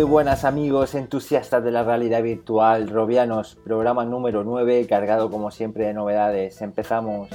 Muy buenas amigos entusiastas de la realidad virtual, Robianos, programa número 9, cargado como siempre de novedades. Empezamos.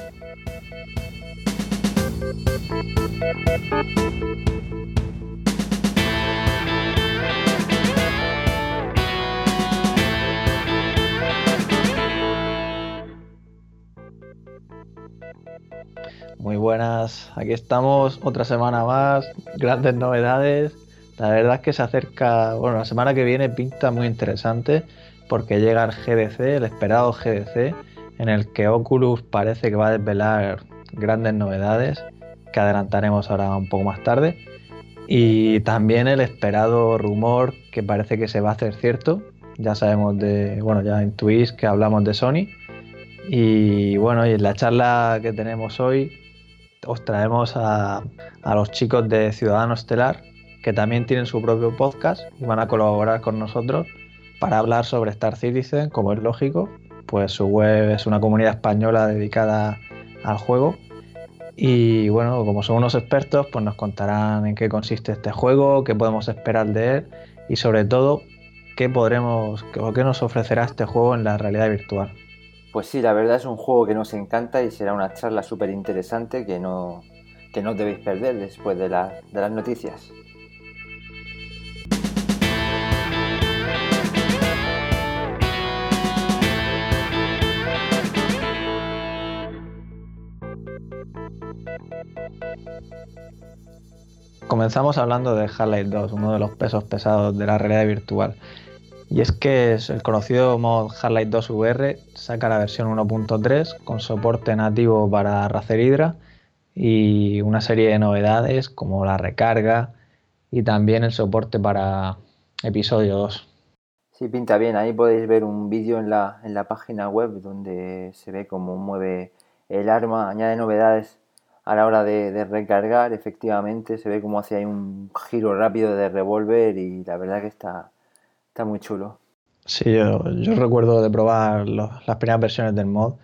Muy buenas, aquí estamos otra semana más, grandes novedades. La verdad es que se acerca, bueno, la semana que viene pinta muy interesante porque llega el GDC, el esperado GDC, en el que Oculus parece que va a desvelar grandes novedades que adelantaremos ahora un poco más tarde. Y también el esperado rumor que parece que se va a hacer cierto. Ya sabemos de, bueno, ya intuís que hablamos de Sony. Y bueno, y en la charla que tenemos hoy os traemos a, los chicos de Ciudadano Estelar, que también tienen su propio podcast y van a colaborar con nosotros para hablar sobre Star Citizen, como es lógico, pues su web es una comunidad española dedicada al juego. Y bueno, como son unos expertos, pues nos contarán en qué consiste este juego, qué podemos esperar de él y sobre todo qué podremos qué nos ofrecerá este juego en la realidad virtual. Pues sí, la verdad es un juego que nos encanta y será una charla súper interesante que no, que no debéis perder después de, las noticias. Comenzamos hablando de Half-Life 2, uno de los pesos pesados de la realidad virtual. Y es que el conocido mod Half-Life 2 VR saca la versión 1.3 con soporte nativo para Razer Hydra y una serie de novedades como la recarga y también el soporte para episodio 2. Sí, pinta bien. Ahí podéis ver un vídeo en la, en la página web donde se ve cómo mueve el arma, añade novedades a la hora de, de recargar. Efectivamente, se ve cómo hace ahí un giro rápido de revólver y la verdad que está, Está muy chulo. Sí, yo, recuerdo de probar las primeras versiones del mod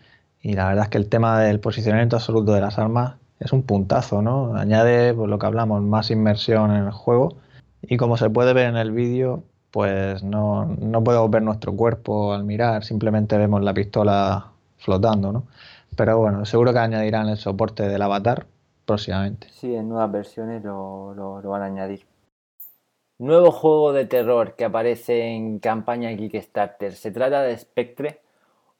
y la verdad es que el tema del posicionamiento absoluto de las armas es un puntazo, ¿no? Añade, por lo que hablamos, más inmersión en el juego y como se puede ver en el vídeo, pues no, no podemos ver nuestro cuerpo al mirar, simplemente vemos la pistola flotando, ¿no? Pero bueno, seguro que añadirán el soporte del avatar próximamente. Sí, en nuevas versiones lo, lo van a añadir. Nuevo juego de terror que aparece en campaña Kickstarter. Se trata de Spectre,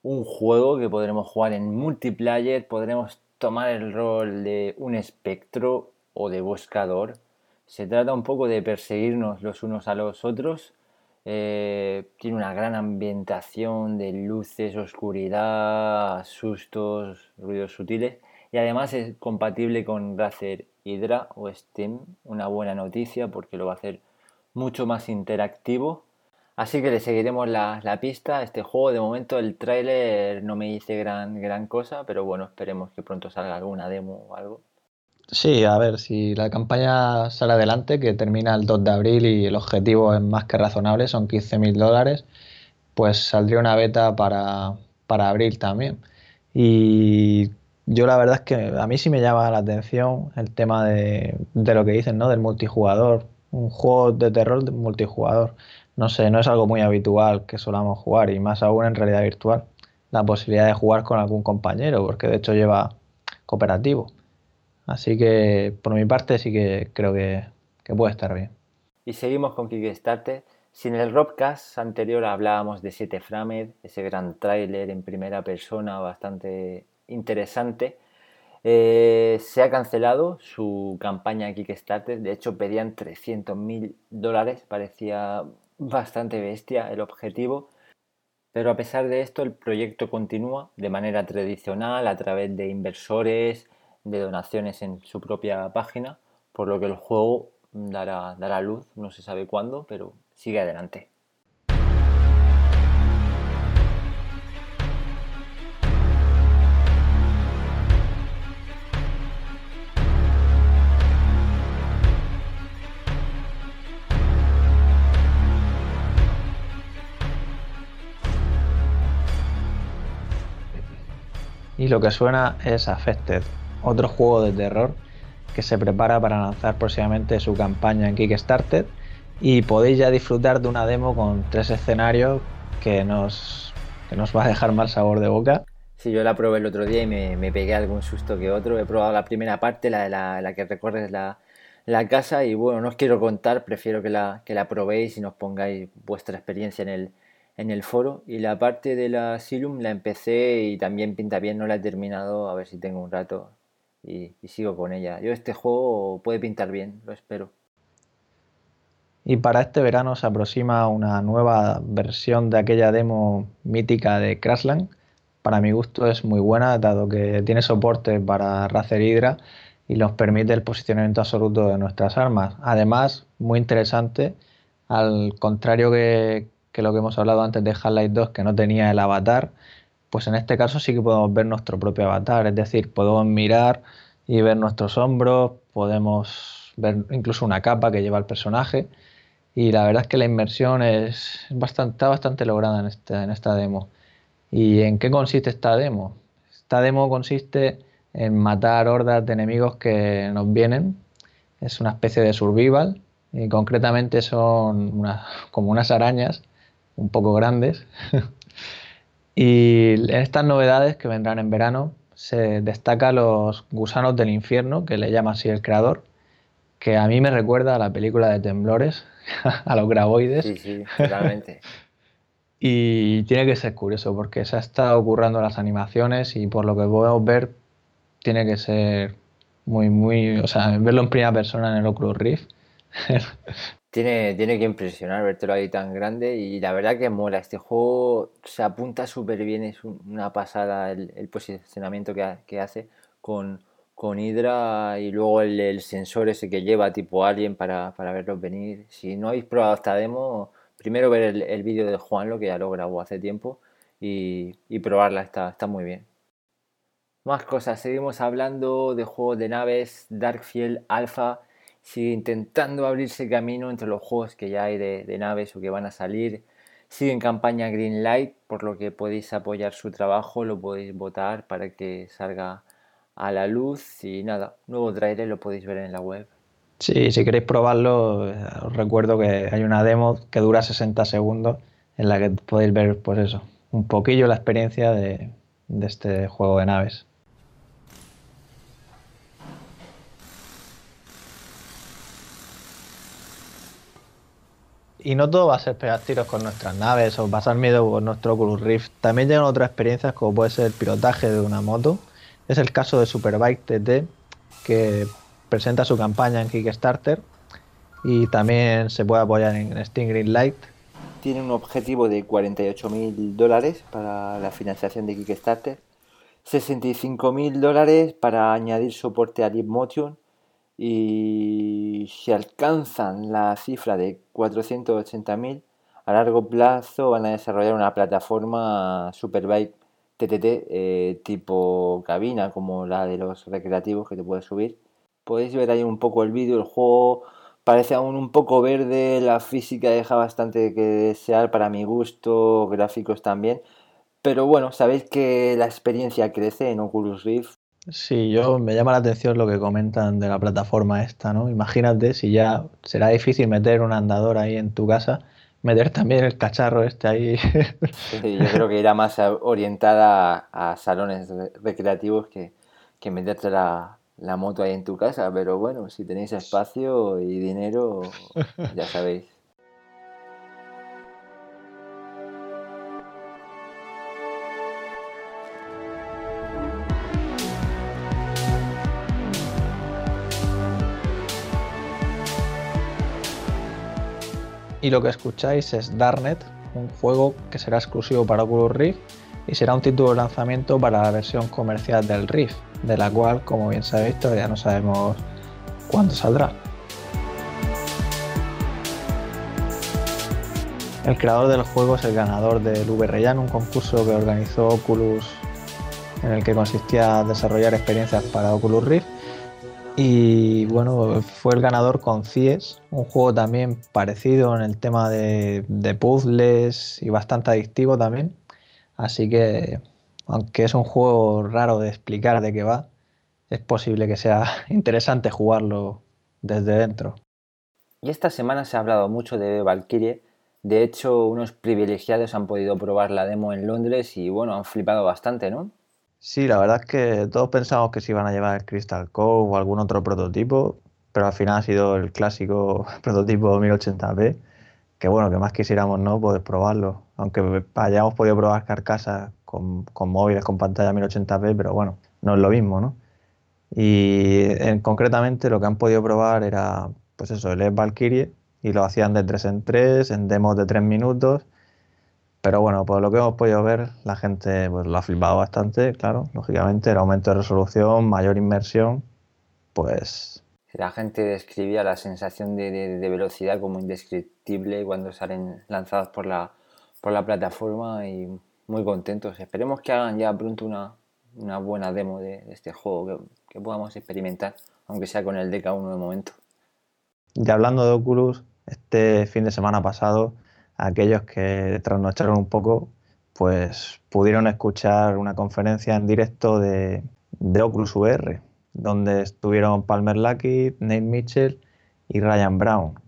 un juego que podremos jugar en multiplayer, podremos tomar el rol de un espectro o de buscador. Se trata un poco de perseguirnos los unos a los otros. Eh, tiene una gran ambientación de luces, oscuridad, sustos, ruidos sutiles y además es compatible con Razer Hydra o Steam. Una buena noticia porque lo va a hacer mucho más interactivo. Así que le seguiremos la, pista a este juego. De momento el tráiler no me dice gran, gran cosa, pero bueno, esperemos que pronto salga alguna demo o algo. Sí, a ver, si la campaña sale adelante, que termina el 2 de abril y el objetivo es más que razonable, son 15.000 dólares, pues saldría una beta para, para abril también. Y yo la verdad es que a mí sí me llama la atención el tema de, de lo que dicen, ¿no? Del multijugador un juego de terror multijugador. No sé, no es algo muy habitual que solamos jugar y más aún en realidad virtual. La posibilidad de jugar con algún compañero, porque de hecho lleva cooperativo. Así que por mi parte sí que creo que, puede estar bien. Y seguimos con Kickstarter. Si en el Robcast anterior hablábamos de 7 Framed, ese gran tráiler en primera persona bastante interesante, eh, se ha cancelado su campaña Kickstarter, de hecho pedían 300 mil dólares, parecía bastante bestia el objetivo, pero a pesar de esto el proyecto continúa de manera tradicional a través de inversores, de donaciones en su propia página, por lo que el juego dará, dará luz, no se sabe cuándo, pero sigue adelante. Y lo que suena es Affected, otro juego de terror que se prepara para lanzar próximamente su campaña en Kickstarter y podéis ya disfrutar de una demo con tres escenarios que nos, que nos va a dejar mal sabor de boca. Sí, yo la probé el otro día y me, pegué algún susto que otro. He probado la primera parte, la de la, que recorres la, la, casa y bueno, no os quiero contar, prefiero que la, que la probéis y nos pongáis vuestra experiencia en el, en el foro. Y la parte de la Silum la empecé y también pinta bien, no la he terminado, a ver si tengo un rato y, sigo con ella. Yo este juego puede pintar bien, lo espero. Y para este verano se aproxima una nueva versión de aquella demo mítica de Crashland. Para mi gusto es muy buena, dado que tiene soporte para Razer Hydra y nos permite el posicionamiento absoluto de nuestras armas. Además, muy interesante, al contrario que, lo que hemos hablado antes de Half-Life 2, que no tenía el avatar, pues en este caso sí que podemos ver nuestro propio avatar, es decir, podemos mirar y ver nuestros hombros, podemos ver incluso una capa que lleva el personaje y la verdad es que la inmersión es bastante, está bastante lograda en esta, en esta demo. ¿Y en qué consiste esta demo? Esta demo consiste en matar hordas de enemigos que nos vienen. Es una especie de survival y concretamente son como unas arañas un poco grandes. y en estas novedades que vendrán en verano se destaca los gusanos del infierno, que le llama así el creador, que a mí me recuerda a la película de Temblores, a los graboides. Sí, sí, totalmente. y tiene que ser curioso porque se ha estado currando las animaciones y por lo que podemos ver tiene que ser muy, muy, o sea, verlo en primera persona en el Oculus Rift. tiene, tiene que impresionar vértelo ahí tan grande y la verdad que mola. Este juego se apunta súper bien, es una pasada el, posicionamiento que, hace con con Hydra y luego el, sensor ese que lleva tipo Alien para, para verlos venir. Si no habéis probado esta demo, primero ver el, vídeo de Juan, lo que ya lo grabó hace tiempo, y, probarla, está, está muy bien. Más cosas, seguimos hablando de juegos de naves, Darkfield Alpha sigue intentando abrirse camino entre los juegos que ya hay de, naves o que van a salir. Sigue en campaña Greenlight, por lo que podéis apoyar su trabajo, lo podéis votar para que salga a la luz y nada, nuevo trailer lo podéis ver en la web. Sí, si queréis probarlo, os recuerdo que hay una demo que dura 60 segundos en la que podéis ver, pues eso, un poquillo la experiencia de este juego de naves. Y no todo va a ser pegar tiros con nuestras naves o pasar miedo con nuestro Oculus Rift. También llegan otras experiencias como puede ser el pilotaje de una moto es el caso de Superbike TT, que presenta su campaña en Kickstarter y también se puede apoyar en Steam Greenlight. Tiene un objetivo de 48 mil dólares para la financiación de Kickstarter, 65 mil dólares para añadir soporte a Motion y si alcanzan la cifra de 480 mil, a largo plazo van a desarrollar una plataforma Superbike TTT eh, tipo cabina como la de los recreativos que te puedes subir. Podéis ver ahí un poco el vídeo, el juego parece aún un poco verde, la física deja bastante que desear para mi gusto, gráficos también. Pero bueno, sabéis que la experiencia crece en Oculus Rift. Sí, yo me llama la atención lo que comentan de la plataforma esta, ¿no? Imagínate si ya será difícil meter un andador ahí en tu casa meter también el cacharro este ahí. yo creo que irá más orientada a, salones recreativos que, que meterte la, la moto ahí en tu casa, pero bueno, si tenéis espacio y dinero, ya sabéis. Y lo que escucháis es Darknet, un juego que será exclusivo para Oculus Rift y será un título de lanzamiento para la versión comercial del Rift, de la cual, como bien sabéis, todavía no sabemos cuándo saldrá. El creador del juego es el ganador del VRJAN, un concurso que organizó Oculus en el que consistía desarrollar experiencias para Oculus Rift y bueno, fue el ganador con CIES, un juego también parecido en el tema de, puzzles y bastante adictivo también. Así que, aunque es un juego raro de explicar de qué va, es posible que sea interesante jugarlo desde dentro. Y esta semana se ha hablado mucho de Valkyrie. De hecho, unos privilegiados han podido probar la demo en Londres y bueno, han flipado bastante, ¿no? Sí, la verdad es que todos pensamos que se iban a llevar el Crystal Cove o algún otro prototipo, pero al final ha sido el clásico prototipo 1080p, que bueno, que más quisiéramos no poder probarlo, aunque hayamos podido probar carcasas con, con móviles con pantalla 1080p, pero bueno, no es lo mismo, ¿no? Y en, concretamente lo que han podido probar era, pues eso, el Valkyrie, y lo hacían de 3 en 3, en demos de 3 minutos. Pero bueno, por lo que hemos podido ver, la gente pues, lo ha flipado bastante, claro, lógicamente, el aumento de resolución, mayor inmersión, pues... La gente describía la sensación de, de, velocidad como indescriptible cuando salen lanzados por la, por la plataforma y muy contentos. Esperemos que hagan ya pronto una, una buena demo de, este juego que, podamos experimentar, aunque sea con el DK1 de momento. Ya hablando de Oculus, este fin de semana pasado, aquellos que trasnocharon un poco, pues pudieron escuchar una conferencia en directo de, de Oculus VR, donde estuvieron Palmer Lucky, Nate Mitchell y Ryan Brown.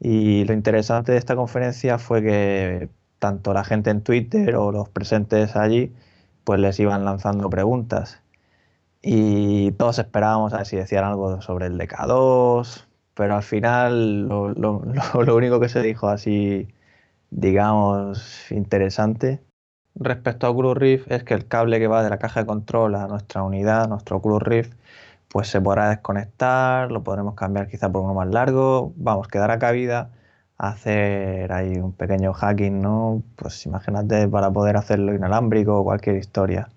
Y lo interesante de esta conferencia fue que tanto la gente en Twitter o los presentes allí pues les iban lanzando preguntas. Y todos esperábamos a ver si decían algo sobre el DK2, pero al final lo, único que se dijo así, digamos, interesante respecto a Oculus Rift es que el cable que va de la caja de control a nuestra unidad, nuestro Oculus Rift, pues se podrá desconectar, lo podremos cambiar quizá por uno más largo, vamos, que dará cabida hacer ahí un pequeño hacking, ¿no? Pues imagínate para poder hacerlo inalámbrico o cualquier historia.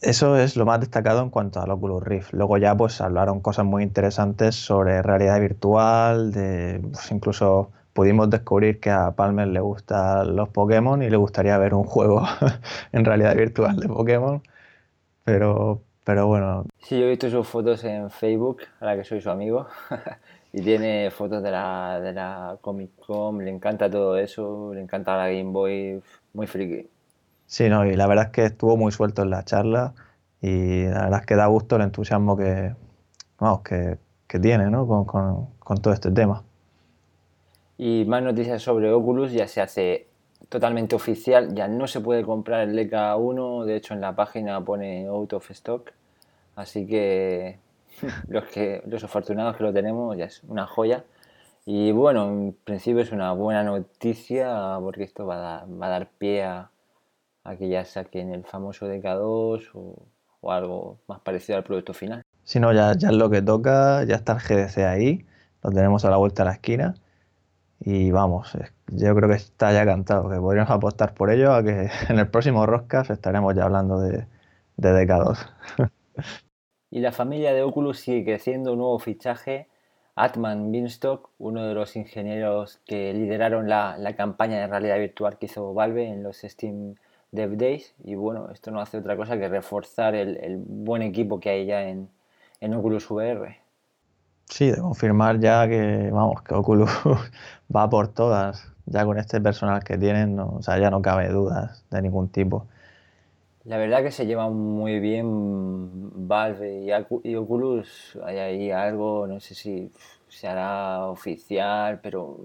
Eso es lo más destacado en cuanto al Oculus Rift. Luego ya pues hablaron cosas muy interesantes sobre realidad virtual, de, pues, incluso pudimos descubrir que a Palmer le gustan los Pokémon y le gustaría ver un juego en realidad virtual de Pokémon. Pero, pero bueno. Sí, yo he visto sus fotos en Facebook, a la que soy su amigo. y tiene fotos de la, de la Comic Con, le encanta todo eso, le encanta la Game Boy, muy friki. Sí, no, y la verdad es que estuvo muy suelto en la charla y la verdad es que da gusto el entusiasmo que, vamos, que, que tiene ¿no? con, con, con todo este tema. Y más noticias sobre Oculus, ya se hace totalmente oficial, ya no se puede comprar el LK1, de hecho en la página pone out of stock, así que los, que, los afortunados que lo tenemos ya es una joya. Y bueno, en principio es una buena noticia porque esto va a dar, va a dar pie a, que ya saquen el famoso DK2 o, o, algo más parecido al producto final. Si no, ya, ya es lo que toca, ya está el GDC ahí, lo tenemos a la vuelta de la esquina. Y vamos, yo creo que está ya cantado, que podríamos apostar por ello a que en el próximo Roscas estaremos ya hablando de, de DK2. Y la familia de Oculus sigue creciendo, un nuevo fichaje. Atman Binstock, uno de los ingenieros que lideraron la, campaña de realidad virtual que hizo Valve en los Steam Dev Days. Y bueno, esto no hace otra cosa que reforzar el, buen equipo que hay ya en, Oculus VR. Sí, de confirmar ya que, vamos, que Oculus va por todas. Ya con este personal que tienen, o sea, ya no cabe dudas de ningún tipo. La verdad que se llevan muy bien Valve y Oculus. Hay ahí algo, no sé si se hará oficial, pero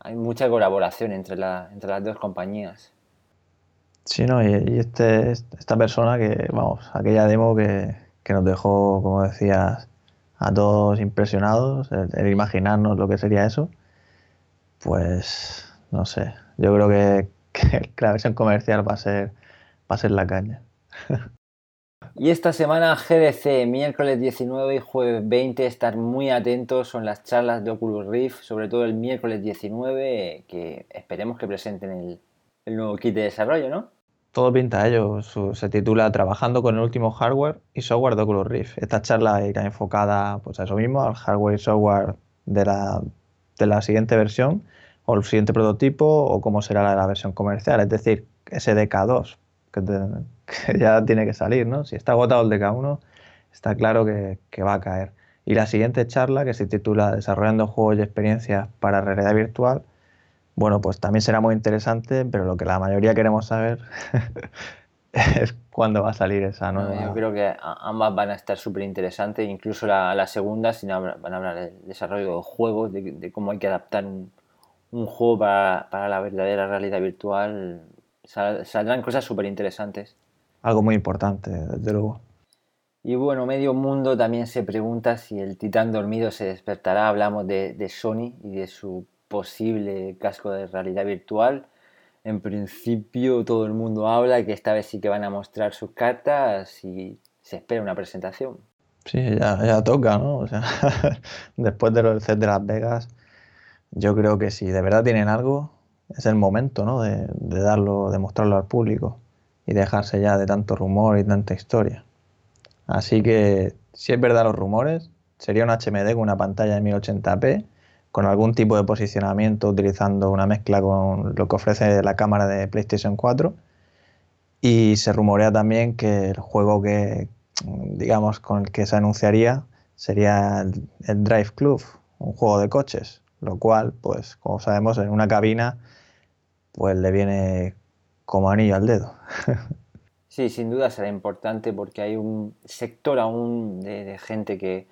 hay mucha colaboración entre, la, entre las dos compañías. Sí, no, y, este, esta persona que, vamos, aquella demo que, nos dejó, como decías, a todos impresionados, el, imaginarnos lo que sería eso, pues no sé, yo creo que, la versión comercial va a ser ser la caña. Y esta semana GDC, miércoles 19 y jueves 20, estar muy atentos, son las charlas de Oculus Rift, sobre todo el miércoles 19, que esperemos que presenten el, el nuevo kit de desarrollo, ¿no? Todo pinta ello, se titula Trabajando con el último hardware y software de Oculus Rift. Esta charla irá enfocada pues, a eso mismo, al hardware y software de la, de la siguiente versión, o el siguiente prototipo, o cómo será la, versión comercial, es decir, SDK2, que, ya tiene que salir, ¿no? Si está agotado el DK1, está claro que, va a caer. Y la siguiente charla, que se titula Desarrollando juegos y experiencias para realidad virtual, bueno, pues también será muy interesante, pero lo que la mayoría queremos saber es cuándo va a salir esa nueva. yo creo que ambas van a estar súper interesantes, incluso la, segunda, si no, van a hablar del desarrollo de juegos, de, cómo hay que adaptar un, juego para, la verdadera realidad virtual. saldrán cosas súper interesantes. Algo muy importante, desde luego. Y bueno, medio mundo también se pregunta si el titán dormido se despertará. Hablamos de, de Sony y de su posible casco de realidad virtual en principio todo el mundo habla que esta vez sí que van a mostrar sus cartas y se espera una presentación. Sí, ya, toca, ¿no? O sea, después de los set de Las Vegas, yo creo que si de verdad tienen algo, es el momento, ¿no? De, darlo, de mostrarlo al público y dejarse ya de tanto rumor y tanta historia. Así que, si es verdad los rumores, sería un HMD con una pantalla de 1080p con algún tipo de posicionamiento utilizando una mezcla con lo que ofrece la cámara de PlayStation 4. Y se rumorea también que el juego que, digamos, con el que se anunciaría sería el, Drive Club, un juego de coches, lo cual, pues, como sabemos, en una cabina, pues le viene como anillo al dedo. Sí, sin duda será importante porque hay un sector aún de, gente que,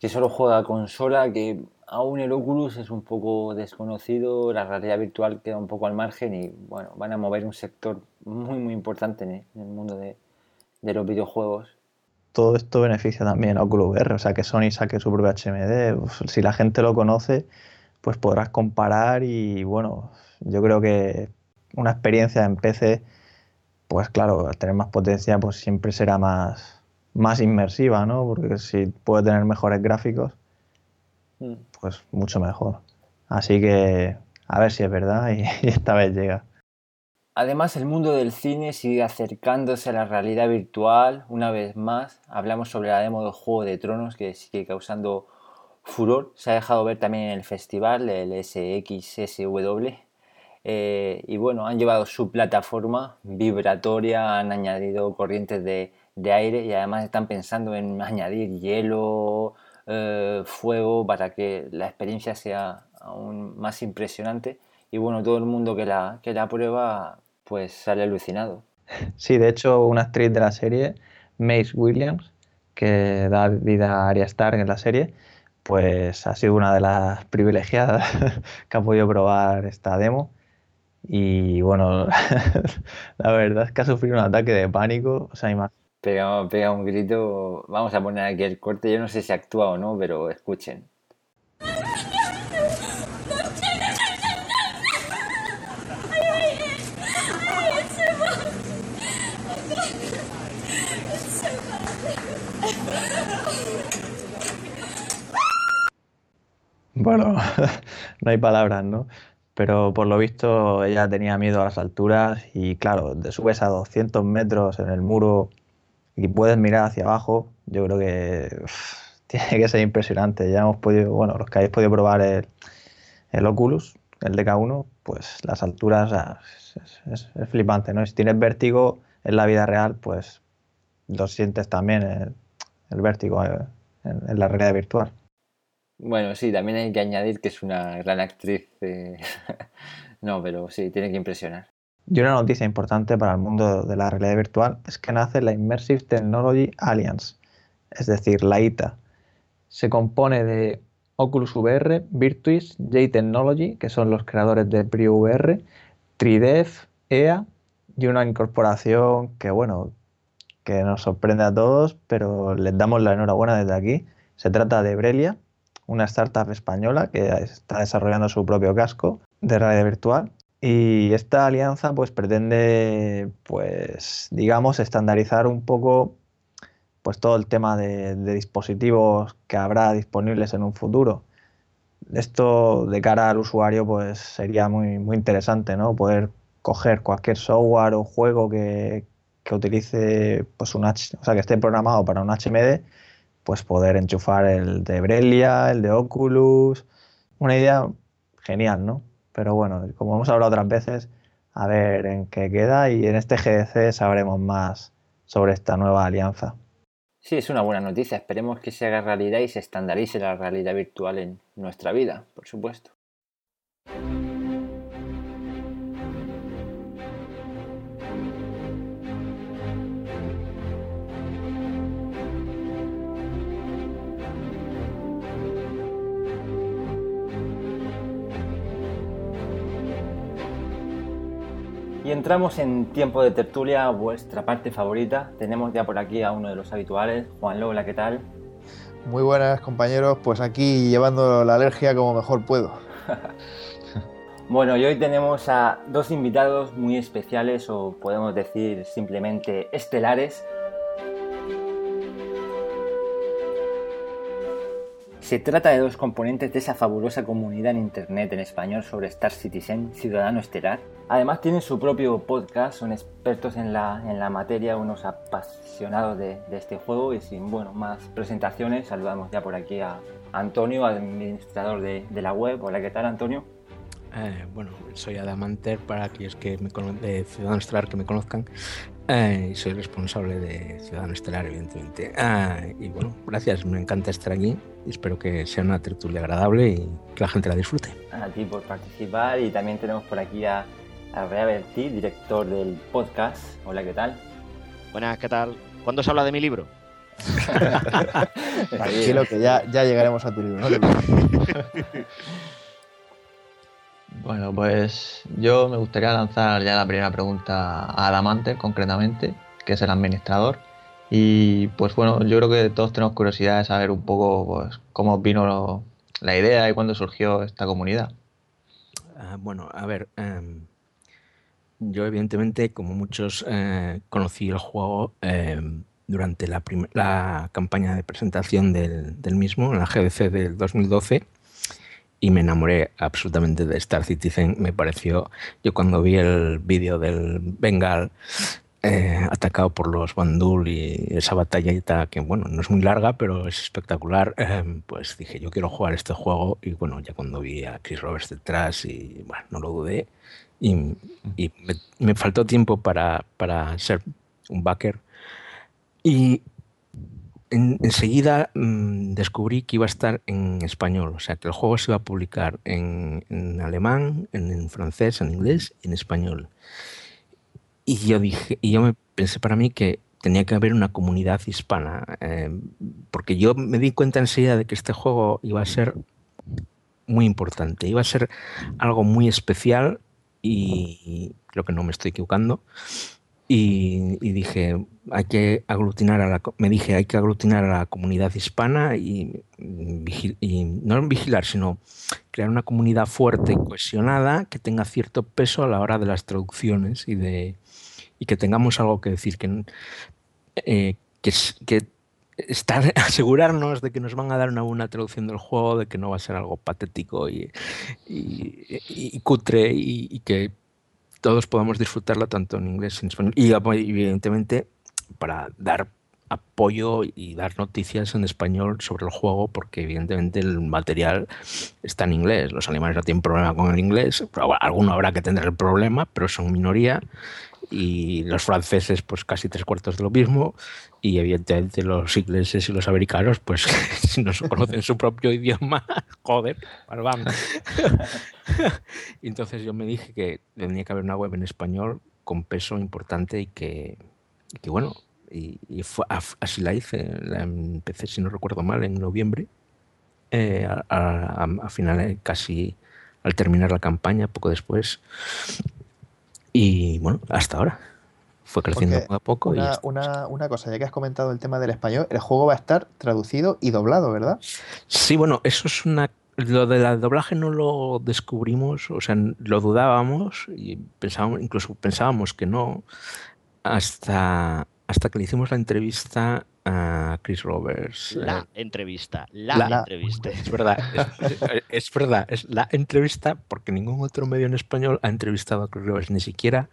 que solo juega consola, que aún el Oculus es un poco desconocido, la realidad virtual queda un poco al margen y bueno, van a mover un sector muy muy importante en el mundo de, los videojuegos. Todo esto beneficia también a Oculus VR, o sea que Sony saque su propio HMD, si la gente lo conoce, pues podrás comparar y bueno, yo creo que una experiencia en PC, pues claro, al tener más potencia, pues siempre será más, más inmersiva, ¿no? Porque si puede tener mejores gráficos. Pues mucho mejor. Así que a ver si es verdad y, esta vez llega. Además, el mundo del cine sigue acercándose a la realidad virtual. Una vez más, hablamos sobre la demo de Juego de Tronos que sigue causando furor. Se ha dejado ver también en el festival, el SXSW. Eh, y bueno, han llevado su plataforma vibratoria, han añadido corrientes de, de aire y además están pensando en añadir hielo, eh, fuego para que la experiencia sea aún más impresionante y bueno, todo el mundo que la, que la prueba pues sale alucinado. Sí, de hecho una actriz de la serie, Mace Williams, que da vida a Arya Stark en la serie, pues ha sido una de las privilegiadas que ha podido probar esta demo. Y bueno, la verdad es que ha sufrido un ataque de pánico. O sea, pega, pega un grito. Vamos a poner aquí el corte. Yo no sé si actúa o no, pero escuchen. Bueno, no hay palabras, ¿no? Pero por lo visto ella tenía miedo a las alturas y claro, te subes a 200 metros en el muro y puedes mirar hacia abajo, yo creo que tiene que ser impresionante. Ya hemos podido, bueno, los que habéis podido probar el, Oculus, el DK1, pues las alturas es, flipante, ¿no? Si tienes vértigo en la vida real, pues lo sientes también el, vértigo eh, en, la realidad virtual. Bueno, sí, también hay que añadir que es una gran actriz. Eh, no, pero sí, tiene que impresionar. Y una noticia importante para el mundo de la realidad virtual es que nace la Immersive Technology Alliance, es decir, la ITA. Se compone de Oculus VR, Virtuis, J-Technology, que son los creadores de PriVR, Tridef, EA y una incorporación que, bueno, que nos sorprende a todos, pero les damos la enhorabuena desde aquí. Se trata de Brelia, una startup española que está desarrollando su propio casco de realidad virtual y esta alianza pues pretende, pues digamos, estandarizar un poco pues todo el tema de, dispositivos que habrá disponibles en un futuro. Esto de cara al usuario pues sería muy, muy interesante, ¿no? Poder coger cualquier software o juego que, que utilice pues un H, o sea que esté programado para un HMD, pues poder enchufar el de Brelia, el de Oculus. Una idea genial, ¿no? Pero bueno, como hemos hablado otras veces, a ver en qué queda y en este GDC sabremos más sobre esta nueva alianza. Sí, es una buena noticia. Esperemos que se haga realidad y se estandarice la realidad virtual en nuestra vida, por supuesto. Y entramos en tiempo de tertulia, vuestra parte favorita. Tenemos ya por aquí a uno de los habituales, Juan Lola, ¿qué tal? Muy buenas compañeros, pues aquí llevando la alergia como mejor puedo. bueno, y hoy tenemos a dos invitados muy especiales o podemos decir simplemente estelares Se trata de dos componentes de esa fabulosa comunidad en Internet en español sobre Star Citizen, Ciudadano Estelar. Además tienen su propio podcast, son expertos en la, en la materia, unos apasionados de, este juego y sin bueno, más presentaciones, saludamos ya por aquí a Antonio, administrador de, la web. Hola, ¿qué tal Antonio? Eh, bueno, soy Adamanter para aquellos que me de Ciudadano Estelar que me conozcan. Eh, soy responsable de Ciudadano Estelar, evidentemente. Ah, y bueno, gracias, me encanta estar aquí y espero que sea una tertulia agradable y que la gente la disfrute. A ti por participar y también tenemos por aquí a, a Rea Berti, director del podcast. Hola, ¿qué tal? Buenas, ¿qué tal? ¿Cuándo se habla de mi libro? Tranquilo, que ya, ya llegaremos a tu libro. ¿no? Bueno, pues yo me gustaría lanzar ya la primera pregunta a Adamante, concretamente, que es el administrador. Y pues bueno, yo creo que todos tenemos curiosidad de saber un poco pues, cómo vino la idea y cuándo surgió esta comunidad. Ah, bueno, a ver, em, yo evidentemente, como muchos, eh, conocí el juego em, durante la, la, campaña de presentación del, del mismo, en la GDC del 2012 y me enamoré absolutamente de Star Citizen. Me pareció, yo cuando vi el vídeo del Bengal eh, atacado por los Bandul y esa batallita que, bueno, no es muy larga, pero es espectacular, eh, pues dije, yo quiero jugar este juego y bueno, ya cuando vi a Chris Roberts detrás y bueno, no lo dudé y, me, me, faltó tiempo para, para ser un backer. Y enseguida mm, descubrí que iba a estar en español, o sea, que el juego se iba a publicar en, alemán, en, francés, en inglés y en español. Y yo dije, y yo me pensé para mí que tenía que haber una comunidad hispana, eh, porque yo me di cuenta enseguida de que este juego iba a ser muy importante, iba a ser algo muy especial y creo que no me estoy equivocando. Y, dije, hay que aglutinar a la, me dije, hay que aglutinar a la comunidad hispana y, y no vigilar, sino crear una comunidad fuerte y cohesionada que tenga cierto peso a la hora de las traducciones y, de, y que tengamos algo que decir, que, eh, que estar, asegurarnos de que nos van a dar una buena traducción del juego, de que no va a ser algo patético y, y cutre y, que todos podamos disfrutarla tanto en inglés como en español. Y evidentemente para dar apoyo y dar noticias en español sobre el juego porque evidentemente el material está en inglés. Los alemanes no tienen problema con el inglés, alguno habrá que tener el problema, pero son minoría y los franceses pues casi tres cuartos de lo mismo y evidentemente los ingleses y los americanos pues si no conocen su propio idioma joder pues vamos entonces yo me dije que tenía que haber una web en español con peso importante y que, bueno y, así la hice la empecé si no recuerdo mal en noviembre eh, a, finales casi al terminar la campaña poco después y bueno, hasta ahora. Fue creciendo poco a poco. Una, una, una, cosa, ya que has comentado el tema del español, el juego va a estar traducido y doblado, ¿verdad? Sí, bueno, eso es una. Lo del doblaje no lo descubrimos, o sea, lo dudábamos y pensábamos, incluso pensábamos que no, hasta, hasta que le hicimos la entrevista a Chris Roberts. La eh, entrevista, la, entrevista. Es verdad, es, verdad, es la entrevista porque ningún otro medio en español ha entrevistado a Chris Roberts, ni siquiera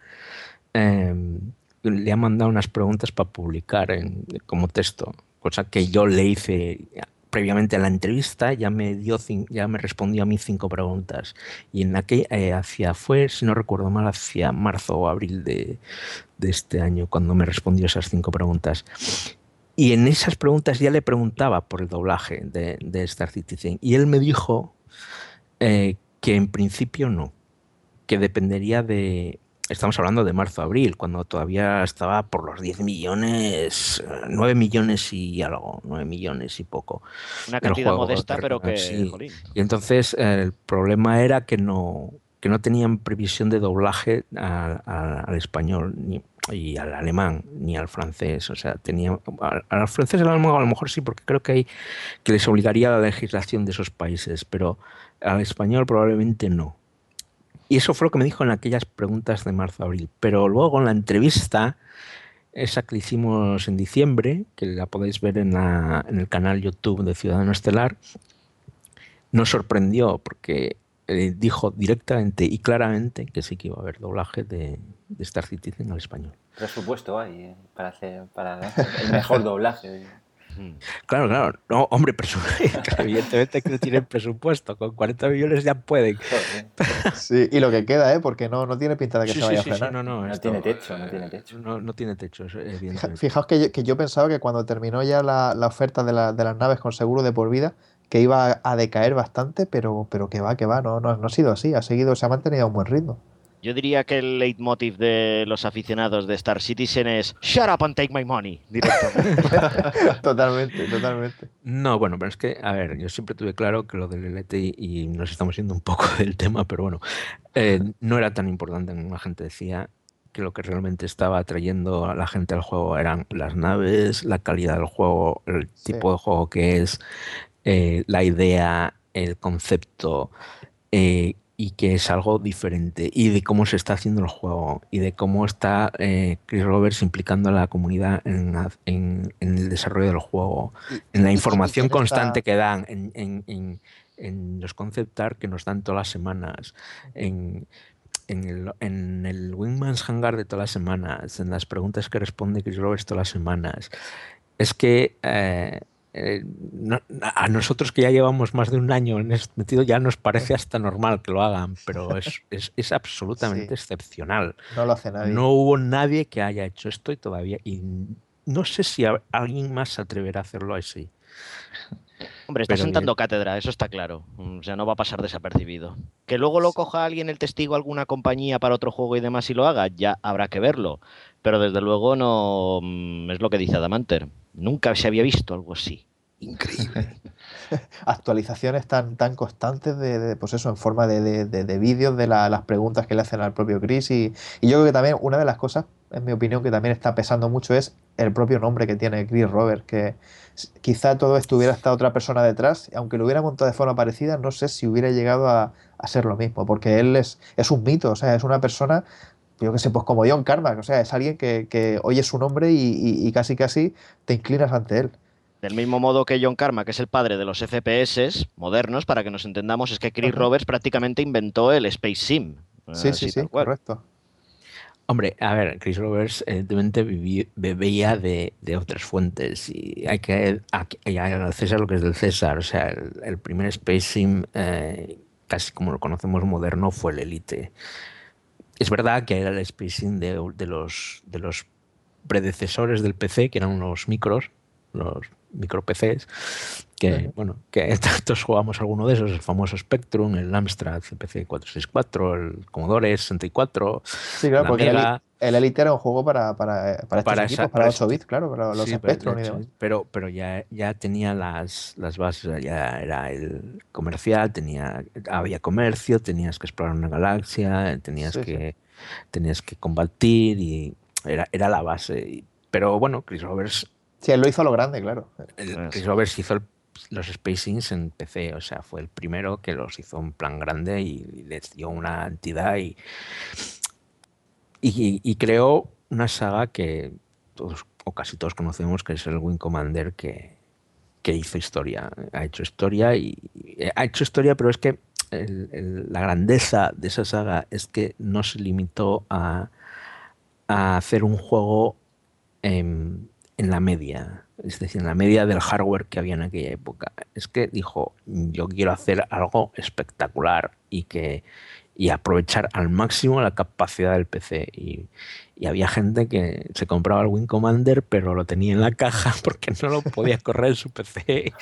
em, le ha mandado unas preguntas para publicar en, como texto, cosa que yo le hice previamente a la entrevista ya me dio ya me respondió a mí cinco preguntas y en aquella eh, hacia fue si no recuerdo mal hacia marzo o abril de, de, este año cuando me respondió esas cinco preguntas y en esas preguntas ya le preguntaba por el doblaje de, Star Citizen. Y él me dijo eh, que en principio no, que dependería de... Estamos hablando de marzo-abril, cuando todavía estaba por los 10 millones, 9 millones y algo, 9 millones y poco. Una cantidad modesta, pero que... Y entonces el problema era que no, que no tenían previsión de doblaje a- a- al español ni, y al alemán ni al francés. O sea, tenía, al, al francés y al alemán a lo mejor sí, porque creo que, hay, que les obligaría la legislación de esos países, pero al español probablemente no. Y eso fue lo que me dijo en aquellas preguntas de marzo-abril. Pero luego en la entrevista, esa que hicimos en diciembre, que la podéis ver en, la- en el canal YouTube de Ciudadano Estelar, nos sorprendió porque eh, dijo directamente y claramente que sí que iba a haber doblaje de, de Star Citizen al español. Presupuesto hay eh, para hacer para el mejor doblaje. Claro, claro. No, hombre, evidentemente que no tienen presupuesto. Con 40 millones ya pueden. Sí, y lo que queda, ¿eh? Porque no, no tiene pinta de que Sí, se vaya sí, a sí, frenar. no, no, No esto, tiene techo, no tiene techo. No, no tiene techo, evidentemente. Fijaos que yo, que yo pensaba que cuando terminó ya la, la oferta de, la- de las naves con seguro de por vida, que iba a, a decaer bastante, pero, pero que va, que va, no, no, no ha sido así, ha seguido, se ha mantenido a un buen ritmo. Yo diría que el leitmotiv de los aficionados de Star Citizen es Shut up and take my money. Directamente. totalmente, totalmente. No, bueno, pero es que, a ver, yo siempre tuve claro que lo del LTI, y nos estamos yendo un poco del tema, pero bueno, eh, no era tan importante como la gente decía, que lo que realmente estaba atrayendo a la gente al juego eran las naves, la calidad del juego, el Sí. tipo de juego que es, eh, la idea, el concepto, eh, y que es algo diferente, y de cómo se está haciendo el juego, y de cómo está eh, Chris Roberts implicando a la comunidad en, la- en- en el desarrollo del juego, en la información constante que dan, en, los concept art que nos dan todas las semanas, en, en el, en el Wingman's Hangar de todas las semanas, en las preguntas que responde Chris Roberts todas las semanas. Es que eh, eh, no- a nosotros que ya llevamos más de un año en este metido ya nos parece hasta normal que lo hagan, pero es, es, es absolutamente Sí. excepcional. No lo hace nadie. No hubo nadie que haya hecho esto y todavía. Y no sé si a- alguien más se atreverá a hacerlo así. Hombre, está Pero sentando cátedra, eso está claro. Mm, O sea, no va a pasar desapercibido. Que luego lo coja alguien, el testigo, alguna compañía para otro juego y demás y lo haga, ya habrá que verlo. Pero desde luego no mm, es lo que dice Adamanter. Nunca se había visto algo así. Increíble. Actualizaciones tan, tan constantes de, de, pues eso, en forma de, de, de- de vídeos de la- las preguntas que le hacen al propio Chris. Y, y yo creo que también una de las cosas, en mi opinión, que también está pesando mucho es el propio nombre que tiene Chris Robert, que quizá todo esto hubiera estado otra persona detrás, aunque lo hubiera montado de forma parecida, no sé si hubiera llegado a, a ser lo mismo, porque él es, es un mito, o sea, es una persona, yo que sé, pues como John Carmack, o sea, es alguien que, que oye su nombre y, y- y casi casi te inclinas ante él. Del mismo modo que John Karma, que es el padre de los FPS modernos, para que nos entendamos, es que Chris Ajá. Roberts prácticamente inventó el Space Sim. Sí, sí, sí, correcto. Hombre, a ver, Chris Roberts evidentemente bebía de, de otras fuentes y hay que aquí- y al César lo que es del César. O sea, el, el primer Space Sim, eh, casi como lo conocemos moderno, fue el Elite. Es verdad que era el de, de los, de los predecesores del PC, que eran unos micros, los micro PCs, que, bueno, que todos jugamos alguno de esos, el famoso Spectrum, el Amstrad CPC 464, el Commodore 64, Sí, claro, la porque el, Amiga. Eli- el Elite era un juego para, para, eh, para estos Para equipos, esa- para para 8 bits, claro, para los Sí, pero, Spectrum y de hecho, demás. pero, pero ya, ya tenía las, las bases, ya era el comercial, tenía, había comercio, tenías que explorar una galaxia, tenías, Sí, sí. que, tenías que combatir y era, era la base. Y- Pero bueno, Chris Roberts, Sí, él lo hizo a lo grande, claro. el- Ah, Chris. Roberts hizo el- los Spacings en PC, o sea, fue el primero que los hizo en plan grande y, les dio una entidad y, y, creó una saga que todos o casi todos conocemos, que es el Wing Commander que, que hizo historia, ha hecho historia y, ha hecho historia, pero es que la grandeza de esa saga es que no se limitó a, a hacer un juego en, en la media, es decir, en la media del hardware que había en aquella época. Es que dijo, yo quiero hacer algo espectacular y que y aprovechar al máximo la capacidad del PC. Y había gente que se compraba el Wing Commander, pero lo tenía en la caja porque no lo podía correr en su PC.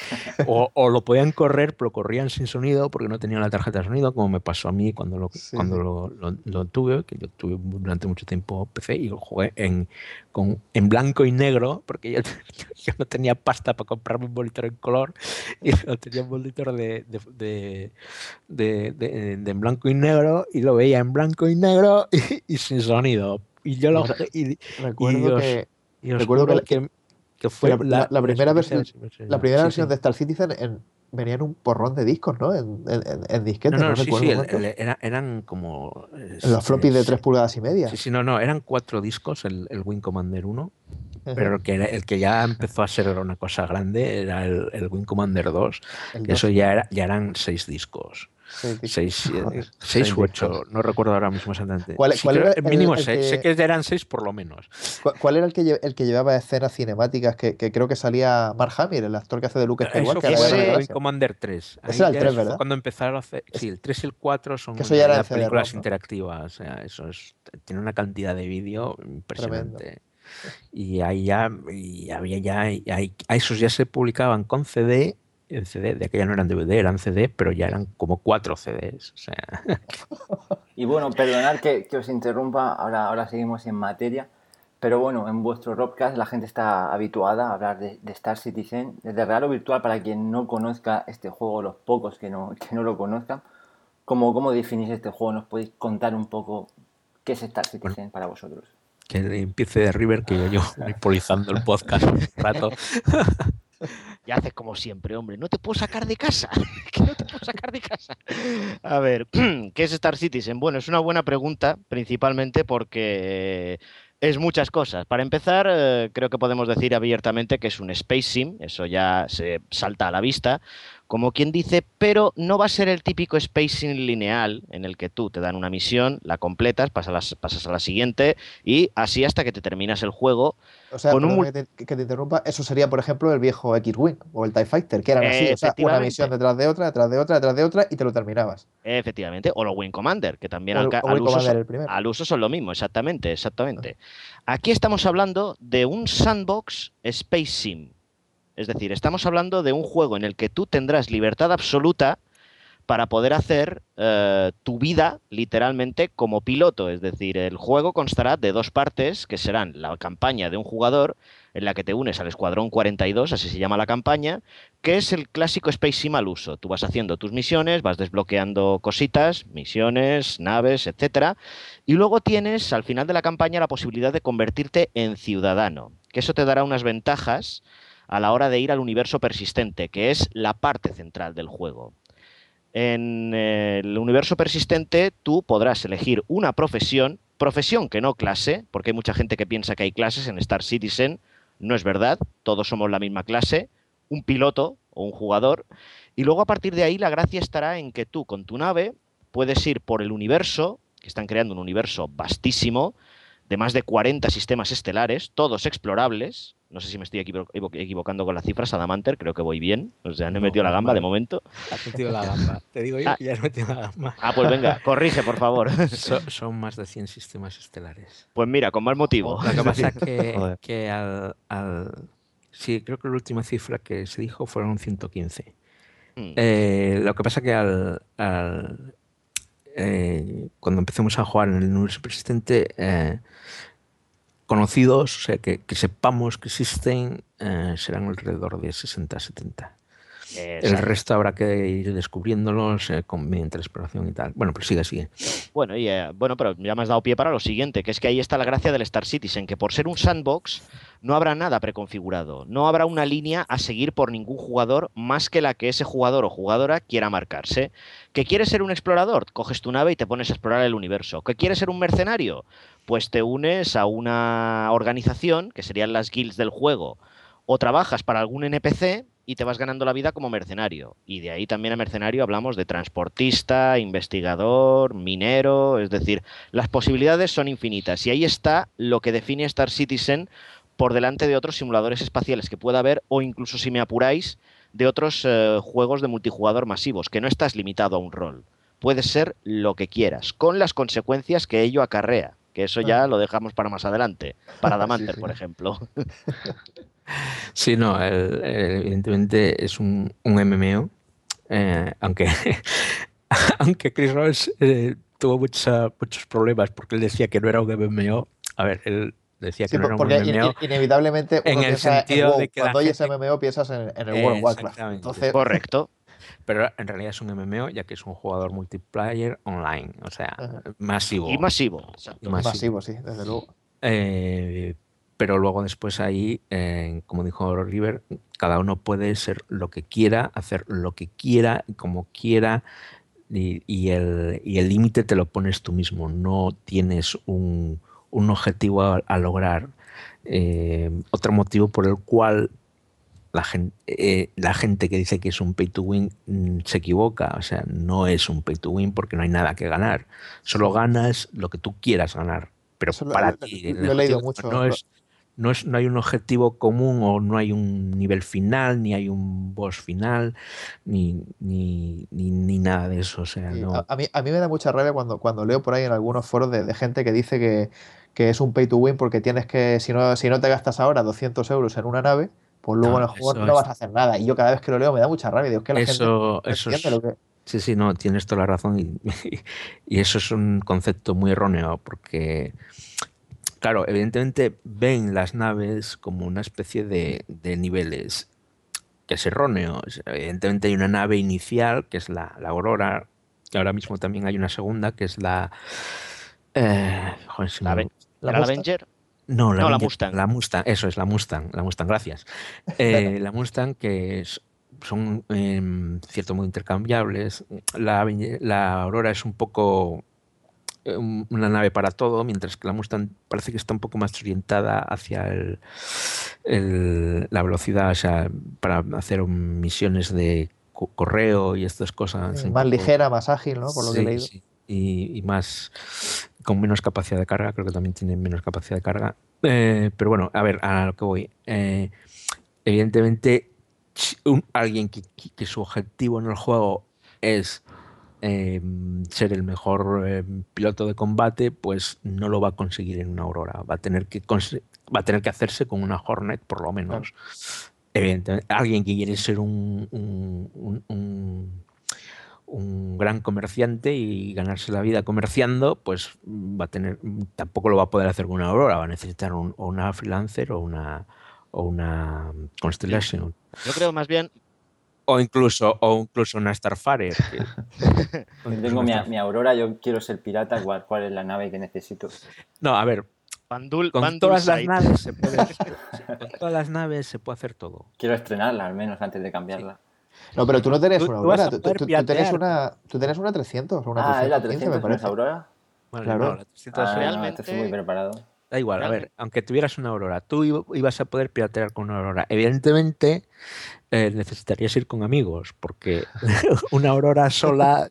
O, lo podían correr, pero corrían sin sonido porque no tenían la tarjeta de sonido, como me pasó a mí cuando lo, cuando lo, tuve, que yo tuve durante mucho tiempo PC y lo jugué en, con, en blanco y negro, porque yo, yo no tenía pasta para comprarme un monitor en color y lo tenía un monitor de, de, de, de, en blanco y negro y lo veía en blanco y negro y sin sonido y yo lo. Y, recuerdo que. recuerdo que, que, fue la, primera versión, la primera versión de Star Citizen en, venía en un porrón de discos, ¿no? En, en, en disquetes. No, no, sí, sí, eran como. Los floppies de 3 pulgadas y media. Sí, sí, no, no, eran cuatro discos, el, el Wing Commander 1. Pero el que, el que ya empezó a ser una cosa grande era el, el Wing Commander 2. eso ya, era, ya eran seis discos. Seis, seis u ocho, no recuerdo ahora mismo exactamente. ¿Cuál, era el mínimo seis, sé que eran seis por lo menos. ¿Cuál, era el que, el que llevaba escenas cinemáticas que, que, creo que salía Mark Hamill, el actor que hace de Luke Skywalker? Eso fue Commander 3. Ese era el 3, ¿verdad? Cuando empezaron a hacer... Sí, el 3 y el 4 son ya películas interactivas. O sea, eso es, tiene una cantidad de vídeo impresionante. Y ahí ya, y había ya, y ahí, a esos ya se publicaban con CD en CD, de aquella no eran DVD, eran CD, pero ya eran como cuatro CDs. O sea. Y bueno, perdonad que, os interrumpa, ahora, ahora seguimos en materia, pero bueno, en vuestro Robcast la gente está habituada a hablar de, Star Citizen, desde Real Virtual, para quien no conozca este juego, los pocos que no, que no lo conozcan, ¿cómo, ¿cómo definís este juego? ¿Nos podéis contar un poco qué es Star Citizen para vosotros? Que empiece de River, que yo, yo polizando el podcast un rato. Y haces como siempre, hombre, no te puedo sacar de casa. no te puedo sacar de casa. A ver, ¿qué es Star Citizen? Bueno, es una buena pregunta, principalmente porque es muchas cosas. Para empezar, eh, creo que podemos decir abiertamente que es un Space Sim, eso ya se salta a la vista, como quien dice, pero no va a ser el típico spacing lineal en el que tú te dan una misión, la completas, pasas a, pasas a la siguiente y así hasta que te terminas el juego. O sea, que, te, interrumpa, eso sería, por ejemplo, el viejo X-Wing o el TIE Fighter, que eran así, o sea, una misión detrás de otra, detrás de otra, detrás de otra y te lo terminabas. Efectivamente, o los Wing Commander, que también al, uso, son, al, uso, son lo mismo, exactamente, exactamente. Aquí estamos hablando de un sandbox Space Sim es decir, estamos hablando de un juego en el que tú tendrás libertad absoluta para poder hacer eh, tu vida literalmente como piloto. Es decir, el juego constará de dos partes, que serán la campaña de un jugador, en la que te unes al Escuadrón 42, así se llama la campaña, que es el clásico Space Sim al uso. Tú vas haciendo tus misiones, vas desbloqueando cositas, misiones, naves, etc. Y luego tienes al final de la campaña la posibilidad de convertirte en ciudadano, que eso te dará unas ventajas a la hora de ir al universo persistente, que es la parte central del juego. En eh, el universo persistente tú podrás elegir una profesión, profesión que no clase, porque hay mucha gente que piensa que hay clases en Star Citizen, no es verdad, todos somos la misma clase, un piloto o un jugador, y luego a partir de ahí la gracia estará en que tú con tu nave puedes ir por el universo, que están creando un universo vastísimo, de más de 40 sistemas estelares, todos explorables, no sé si me estoy equivocando con las cifras, Adamanter, creo que voy bien. O sea, no he metido la gamba de momento. Has metido la gamba. Te digo yo ah. que ya he metido la gamba. Ah, pues venga, corrige, por favor. son más de 100 sistemas estelares. Pues mira, con más motivo. Lo que pasa es que, al, Sí, creo que la última cifra que se dijo fueron 115. Hmm. Eh, lo que pasa es que al, eh, cuando empecemos a jugar en el universo persistente, eh, conocidos, o sea, que, sepamos que existen, eh, serán alrededor de 60-70. El resto habrá que ir descubriéndolos eh, con, mediante la exploración y tal. Bueno, pero sigue, sigue. Bueno, y, eh, bueno, pero ya me has dado pie para lo siguiente, que es que ahí está la gracia del Star Citizen, que por ser un sandbox no habrá nada preconfigurado, no habrá una línea a seguir por ningún jugador más que la que ese jugador o jugadora quiera marcarse. ¿Que quieres ser un explorador? Coges tu nave y te pones a explorar el universo. ¿Que quieres ser un mercenario? Pues te unes a una organización, que serían las guilds del juego, o trabajas para algún NPC y te vas ganando la vida como mercenario. Y de ahí también a mercenario hablamos de transportista, investigador, minero, es decir, las posibilidades son infinitas. Y ahí está lo que define Star Citizen por delante de otros simuladores espaciales que pueda haber o incluso si me apuráis de otros eh, juegos de multijugador masivos, que no estás limitado a un rol. Puedes ser lo que quieras, con las consecuencias que ello acarrea que eso ya lo dejamos para más adelante. Para Damanter, sí. por ejemplo. Sí, no, el- el- evidentemente es un, un MMO, eh, aunque, aunque Chris Ross eh, tuvo mucha- muchos problemas porque él decía que no era un MMO. A ver, él decía que Sí, no era un porque in- MMO. in- inevitablemente uno en el piensa en sentido WoW. de que la Cuando oyes gente- MMO piensas en, en el World of Warcraft. Entonces, Correcto. Pero en realidad es un MMO ya que es un jugador multiplayer online, o sea, Ajá. masivo. Y masivo. y Exacto. masivo. masivo, sí, desde luego. Eh, pero luego después ahí, eh, como dijo River, cada uno puede ser lo que quiera, hacer lo que quiera, como quiera, y, y el y el límite te lo pones tú mismo, no tienes un, un objetivo a, a lograr. Eh, otro motivo por el cual la gente, la gente que dice que es un pay to win mm, se equivoca, o sea, no es un pay to win porque no hay nada que ganar, solo ganas lo que tú quieras ganar, pero Eso para lo- ti. lo he leído mucho. No, es, no, es, no hay un objetivo común o no hay un nivel final, ni hay un boss final, ni, ni, ni, ni nada de eso. O sea, no. a, a mí, a mí me da mucha rabia cuando, cuando leo por ahí en algunos foros de, de gente que dice que, que es un pay to win porque tienes que, si no, si no te gastas ahora 200 euros en una nave, pues luego No, en el juego eso no es- vas a hacer nada. Y yo cada vez que lo leo me da mucha rabia. Digo, que la Eso, eso entiende es, lo que... Sí, sí, no, tienes toda la razón y, y eso es un concepto muy erróneo porque, claro, evidentemente ven las naves como una especie de, de niveles, que es erróneo. Evidentemente hay una nave inicial, que es la, la Aurora, que ahora mismo también hay una segunda, que es la... eh, joder, se me La La ¿Era la. Avenger? No, la, No, la Mustang. La Mustang, eso es la Mustang, la Mustang, gracias. Eh, la Mustang que es- son en cierto modo intercambiables. La, la Aurora es un poco eh, una nave para todo, mientras que la Mustang parece que está un poco más orientada hacia el, el- la velocidad, o sea, para hacer misiones de co- correo y estas cosas. un Más poco- ligera, más ágil, ¿no? Por lo que he leído. sí. Y, y más con menos capacidad de carga, creo que también tiene menos capacidad de carga. Eh, pero bueno, a ver, a lo que voy. Eh, evidentemente, un- alguien que- que su objetivo en el juego es eh, ser el mejor eh, piloto de combate, pues no lo va a conseguir en una Aurora. Va a tener que conse- va a tener que hacerse con una Hornet, por lo menos. Evidentemente, alguien que quiere ser un, un- un- un- un gran comerciante y ganarse la vida comerciando, pues va a tener, tampoco lo va a poder hacer con una Aurora, va a necesitar un- o una freelancer o una o una Constellation. Yo creo más bien O incluso, o incluso una incluso tengo mi, mi Aurora, yo quiero ser pirata, ¿cuál, cuál es la nave que necesito? No, a ver, Bandul, con Bandul todas las naves se puede, con todas las naves se puede hacer todo. Quiero estrenarla al menos antes de cambiarla. No, pero tú no tenés Tú- una Aurora, tú, tú- tú tenés una, tú tenés una 300 o una ah, es la 315 300, me ¿no es parece. Aurora? Vale, Claro. no, la 300 Ah, no, realmente- estoy muy preparado. Da igual, a ver, aunque tuvieras una aurora, tú iba- ibas a poder piratear con una aurora. Evidentemente, eh, necesitarías ir con amigos, porque una aurora sola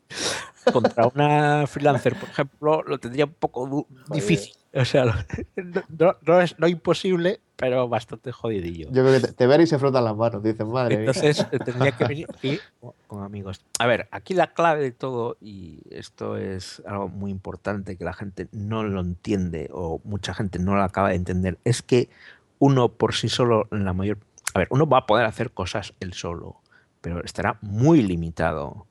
contra una freelancer, por ejemplo, lo tendría un poco difícil. O sea, no- no es no imposible, pero bastante jodidillo. Yo creo que te, te ven y se frotan las manos, dicen, madre. Entonces tendría que venir aquí con- con amigos. A ver, aquí la clave de todo, y esto es algo muy importante que la gente no lo entiende o mucha gente no lo acaba de entender, es que uno por sí solo, en la mayor... A ver, uno va a poder hacer cosas él solo, pero estará muy limitado,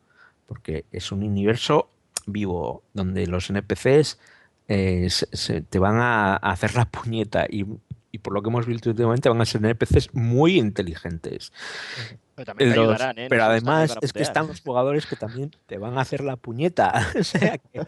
porque es un universo vivo donde los NPCs eh, se- se- te van a, a hacer la puñeta y, y por lo que hemos visto últimamente van a ser NPCs muy inteligentes. Pero también Los- ayudarán, ¿eh? Pero además es que están los jugadores que también te van a hacer la puñeta. o sea que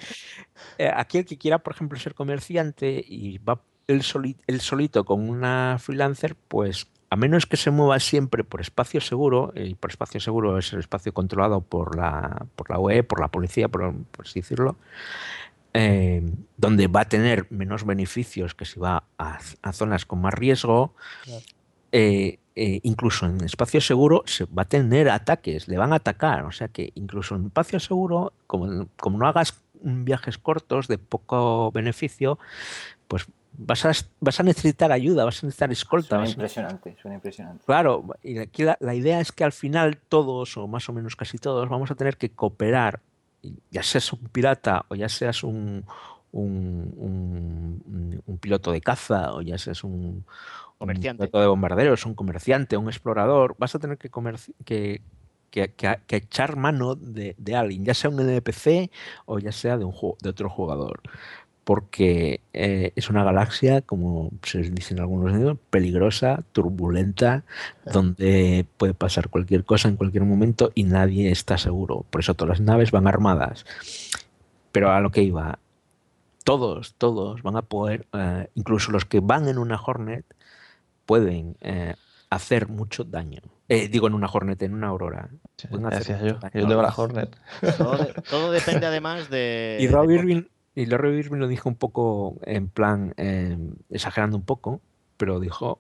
eh, aquí el que quiera, por ejemplo, ser comerciante y va soli- él solito con una freelancer, pues a menos que se mueva siempre por espacio seguro, y por espacio seguro es el espacio controlado por la, por la UE, por la policía, por, por así decirlo, eh, donde va a tener menos beneficios que si va a, a zonas con más riesgo, Claro. eh, eh, incluso en espacio seguro se va a tener ataques, le van a atacar. O sea que incluso en espacio seguro, como, como no hagas viajes cortos de poco beneficio, pues vas a, vas a necesitar ayuda, vas a necesitar escolta. Suena impresionante, suena impresionante. Claro, y aquí la, la idea es que al final todos, o más o menos casi todos, vamos a tener que cooperar, ya seas un pirata o ya seas un, un, un- un piloto de caza o ya seas un, Comerciante. piloto de bombarderos, un comerciante, un explorador, vas a tener que, que, que- que- echar mano de, de alguien, ya sea un NPC o ya sea de, un juego, de otro jugador. Porque eh, es una galaxia, como se dicen algunos medios, peligrosa, turbulenta, donde puede pasar cualquier cosa en cualquier momento y nadie está seguro. Por eso todas las naves van armadas. Pero a lo que iba, todos, todos van a poder, eh, incluso los que van en una Hornet, pueden eh, hacer mucho daño. Eh, digo en una Hornet, en una Aurora. Sí, mucho yo. daño. Yo tengo la Hornet. Todo, de- todo depende además de. Y Rob Irving, y Rob Irving lo dijo un poco en plan, eh, exagerando un poco, pero dijo,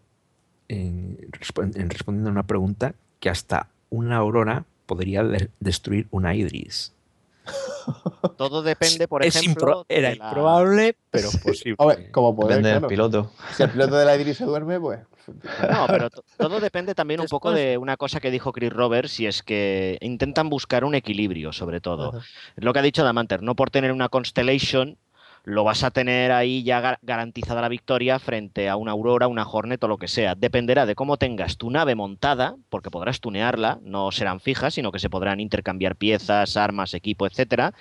en, resp- en respondiendo a una pregunta, que hasta una aurora podría de- destruir una Idris. Todo depende, por Es ejemplo. impro- era de la- improbable, pero posible. Hombre, como poder, Depende del claro. piloto. Si el piloto de la Idris se duerme, pues. No, pero to- todo depende también un poco de una cosa que dijo Chris Roberts, y es que intentan buscar un equilibrio, sobre todo. Ajá. Es lo que ha dicho Damanter, no por tener una Constellation lo vas a tener ahí ya gar- garantizada la victoria frente a una Aurora, una Hornet o lo que sea. Dependerá de cómo tengas tu nave montada, porque podrás tunearla, no serán fijas, sino que se podrán intercambiar piezas, armas, equipo, etcétera.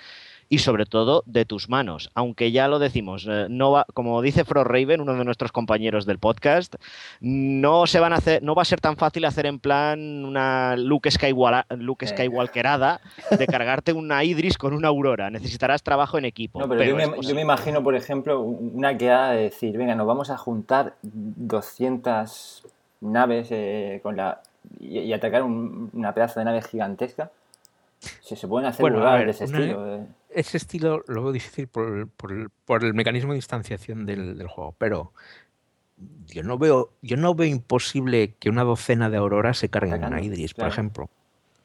Y sobre todo de tus manos. Aunque ya lo decimos, eh, no va, como dice Frost Raven, uno de nuestros compañeros del podcast, no se van a hacer, no va a ser tan fácil hacer en plan una Luke, Skywala- Luke. Skywalkerada de cargarte una Idris con una Aurora. Necesitarás trabajo en equipo. No, pero, yo, me, yo me imagino, por ejemplo, una quedada de decir, venga, nos vamos a juntar 200 naves eh, con la y, y atacar un- una pedazo de nave gigantesca. Se, se pueden hacer Bueno, ver, de ese una- estilo. Ese estilo lo veo difícil por, el- por el, por el mecanismo de distanciación del, del juego, pero yo no veo, yo no veo imposible que una docena de auroras se carguen Atacando, Idris, por ejemplo.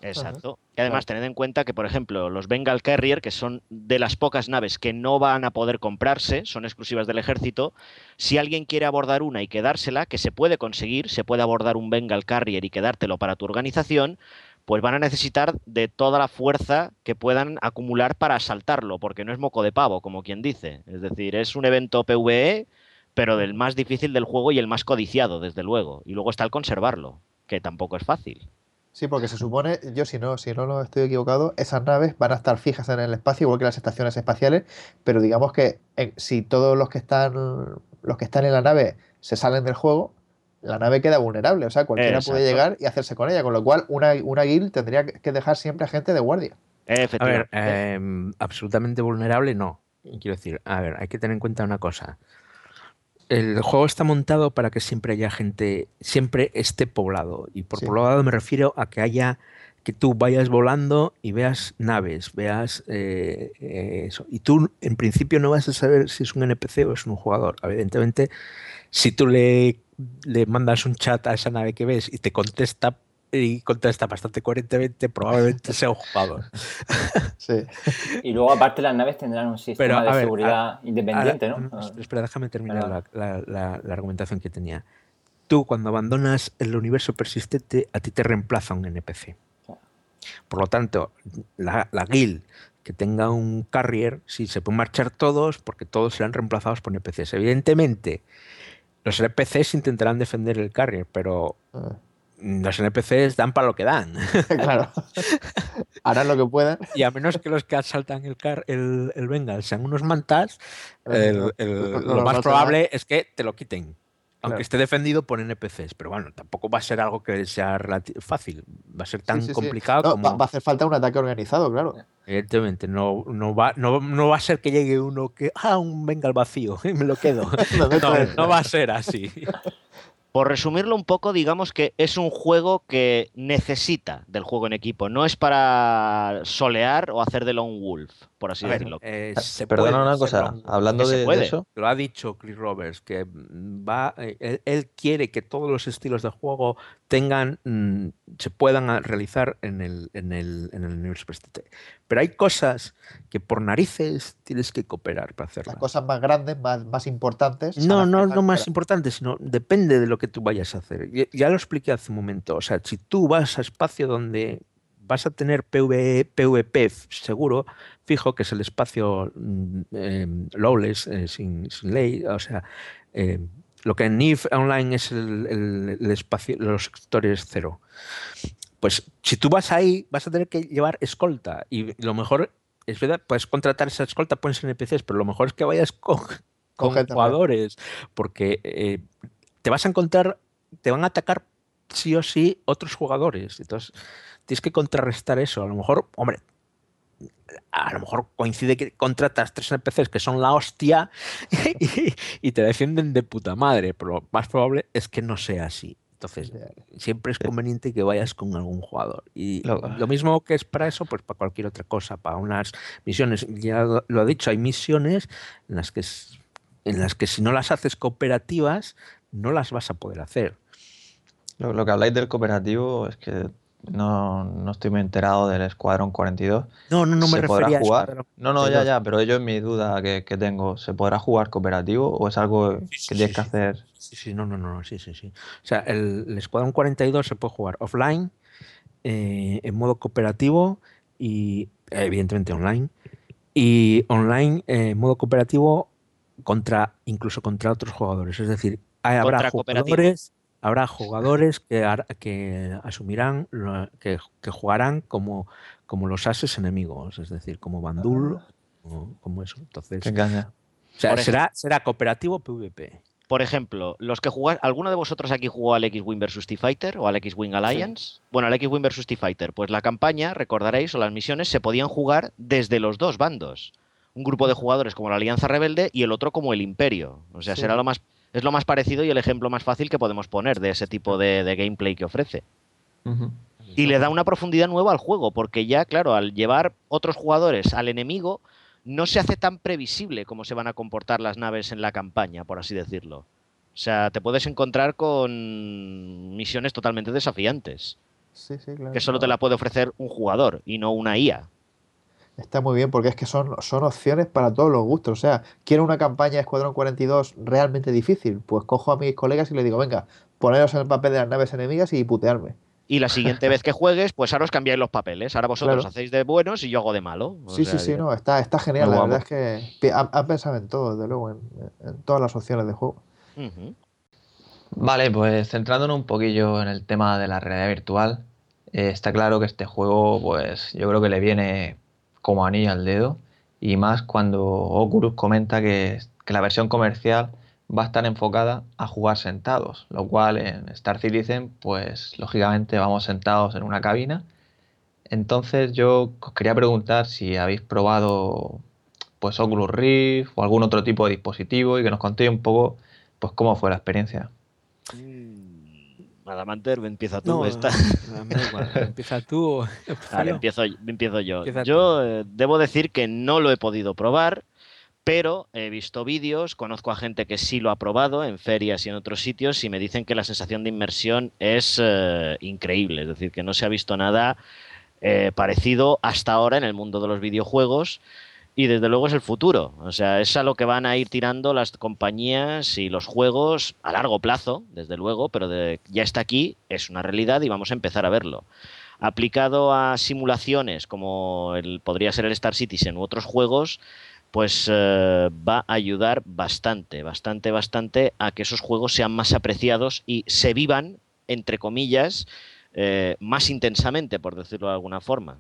Exacto. Y además, tened en cuenta que, por ejemplo, los Bengal Carrier, que son de las pocas naves que no van a poder comprarse, son exclusivas del ejército, si alguien quiere abordar una y quedársela, que se puede conseguir, se puede abordar un Bengal Carrier y quedártelo para tu organización, pues van a necesitar de toda la fuerza que puedan acumular para asaltarlo, porque no es moco de pavo, como quien dice. Es decir, es un evento PvE, pero del más difícil del juego y el más codiciado, desde luego. Y luego está el conservarlo, que tampoco es fácil. Sí, porque se supone, yo si no, si no lo estoy equivocado, esas naves van a estar fijas en el espacio, igual que las estaciones espaciales, pero digamos que eh, si todos los que están los que están en la nave se salen del juego, la nave queda vulnerable. O sea, cualquiera puede llegar y hacerse con ella. Con lo cual, una, una guild tendría que dejar siempre a gente de guardia. A ver, Efectivamente. em, absolutamente vulnerable no. Quiero decir, a ver, hay que tener en cuenta una cosa. El juego está montado para que siempre haya gente, siempre esté poblado. Y por Sí. poblado me refiero a que haya, que tú vayas volando y veas naves, veas eh, eh, eso. Y tú en principio no vas a saber si es un NPC o es un jugador. Evidentemente, si tú le, le mandas un chat a esa nave que ves y te contesta y contesta bastante coherentemente, probablemente sea un jugador. Sí. Y luego, aparte, las naves tendrán un sistema Pero, de ver, seguridad independiente, ¿no? mm, Espera, déjame terminar la, la- la- la argumentación que tenía. Tú, cuando abandonas el universo persistente, a ti te reemplaza un NPC. Por lo tanto, la, la guild que tenga un carrier, sí, se pueden marchar todos porque todos serán reemplazados por NPCs. Evidentemente, los NPCs intentarán defender el carrier, pero Ah, los NPCs dan para lo que dan. claro. Harán lo que puedan. Y a menos que los que asaltan el, car el, el Bengal sean unos mantas, el- lo más probable es que te lo quiten. Aunque Claro. esté defendido por NPCs. Pero bueno, tampoco va a ser algo que sea fácil. Va a ser tan Sí, sí, sí. complicado No, como. va, va a hacer falta un ataque organizado, claro. Evidentemente, no, no, va, no, no va a ser que llegue uno que. Ah, un Bengal vacío, y me lo quedo. No, no va a ser así. Por resumirlo un poco, digamos que es un juego que necesita del juego en equipo. No es para solear o hacer de lone wolf, por así A ver, decirlo. eh, se Perdona puede una cosa, hablando de, eso, Lo ha dicho Chris Roberts, que mm, va, eh, él, él quiere que todos los estilos de juego tengan, mm, se puedan realizar en el, en el, en el universo. Pero hay cosas que por narices tienes que cooperar para Las hacerlas. cosas más grandes, más, más importantes. No, las no, no más fuera. importante, sino depende de lo que tú vayas a hacer. Ya, ya lo expliqué hace un momento. O sea, si tú vas a espacio donde vas a tener PV, PvP seguro, fijo, que es el espacio mm, eh, lawless, eh, sin, sin, ley, o sea, eh, lo que en NIF Online es el, el, el, espacio, los sectores cero. Pues si tú vas ahí, vas a tener que llevar escolta y lo mejor es verdad, puedes contratar esa escolta, pones NPCs, pero lo mejor es que vayas con, con jugadores, porque eh, te vas a encontrar, te van a atacar sí o sí otros jugadores. Entonces, tienes que contrarrestar eso. A lo mejor, hombre, a lo mejor coincide que contratas tres NPCs que son la hostia y, y, te defienden de puta madre, pero lo más probable es que no sea así. Entonces, siempre es conveniente que vayas con algún jugador. Y lo, mismo que es para eso, pues para cualquier otra cosa, para unas misiones. Ya lo ha dicho, hay misiones en las que, en las que si no las haces cooperativas, no las vas a poder hacer. Lo, lo que habláis del cooperativo es que no, no, estoy muy enterado del Escuadrón 42. No, no, no me ¿Se podrá jugar? a Escuadrón No, no, ya, ya, pero yo es mi duda que, que, tengo. ¿Se podrá jugar cooperativo o es algo Sí, que sí, tienes sí, que hacer? Sí, sí, no, no, no, sí, sí, sí. O sea, el, el Escuadrón 42 se puede jugar offline, eh, en modo cooperativo y evidentemente online. Y online, eh, en modo cooperativo, contra incluso contra otros jugadores. Es decir, hay- habrá jugadores, habrá jugadores que, asumirán, que, que jugarán como, como los ases enemigos, es decir, como Bandul, como, como eso. Entonces, caña. o sea, ejemplo. será, será cooperativo PvP. Por ejemplo, los que jugáis, ¿alguno de vosotros aquí jugó al X-Wing vs T-Fighter o al X-Wing Alliance? Bueno, al X-Wing vs T-Fighter, pues la campaña, recordaréis, o las misiones se podían jugar desde los dos bandos. Un grupo de jugadores como la Alianza Rebelde y el otro como el Imperio. O sea, Sí. será lo más, es lo más parecido y el ejemplo más fácil que podemos poner de ese tipo de, de gameplay que ofrece. Y le da una profundidad nueva al juego, porque ya, claro, al llevar otros jugadores al enemigo, no se hace tan previsible cómo se van a comportar las naves en la campaña, por así decirlo. O sea, te puedes encontrar con misiones totalmente desafiantes, Sí, sí, claro. que solo te la puede ofrecer un jugador y no una IA. Está muy bien porque es que son, son opciones para todos los gustos. O sea, quiero una campaña de Escuadrón 42 realmente difícil. Pues cojo a mis colegas y les digo, venga, poneros en el papel de las naves enemigas y putearme. Y la siguiente vez que juegues, pues ahora os cambiáis los papeles. Ahora vosotros Claro. hacéis de buenos y yo hago de malo. O Sí, sea, sí, sí, no, está, está genial. La verdad es que han, han pensado en todo, desde luego, en, en todas las opciones de juego. Vale, pues centrándonos un poquillo en el tema de la realidad virtual, eh, está claro que este juego, pues yo creo que le viene como anillo al dedo, y más cuando Oculus comenta que, que la versión comercial va a estar enfocada a jugar sentados, lo cual en Star Citizen, pues lógicamente vamos sentados en una cabina. Entonces yo os quería preguntar si habéis probado pues Oculus Rift o algún otro tipo de dispositivo y que nos contéis un poco pues cómo fue la experiencia. Adamanter, empieza tú. No, esta. igual. Empieza tú. Vale, empiezo, empiezo yo. Empieza yo eh, debo decir que no lo he podido probar, pero he visto vídeos, conozco a gente que sí lo ha probado en ferias y en otros sitios y me dicen que la sensación de inmersión es eh, increíble, es decir, que no se ha visto nada eh, parecido hasta ahora en el mundo de los videojuegos y desde luego es el futuro, o sea, es a lo que van a ir tirando las compañías y los juegos a largo plazo, desde luego, pero de- ya está aquí, es una realidad y vamos a empezar a verlo aplicado a simulaciones como el, podría ser el Star Citizen u otros juegos, pues eh, va a ayudar bastante, bastante, bastante a que esos juegos sean más apreciados y se vivan, entre comillas, eh, más intensamente, por decirlo de alguna forma.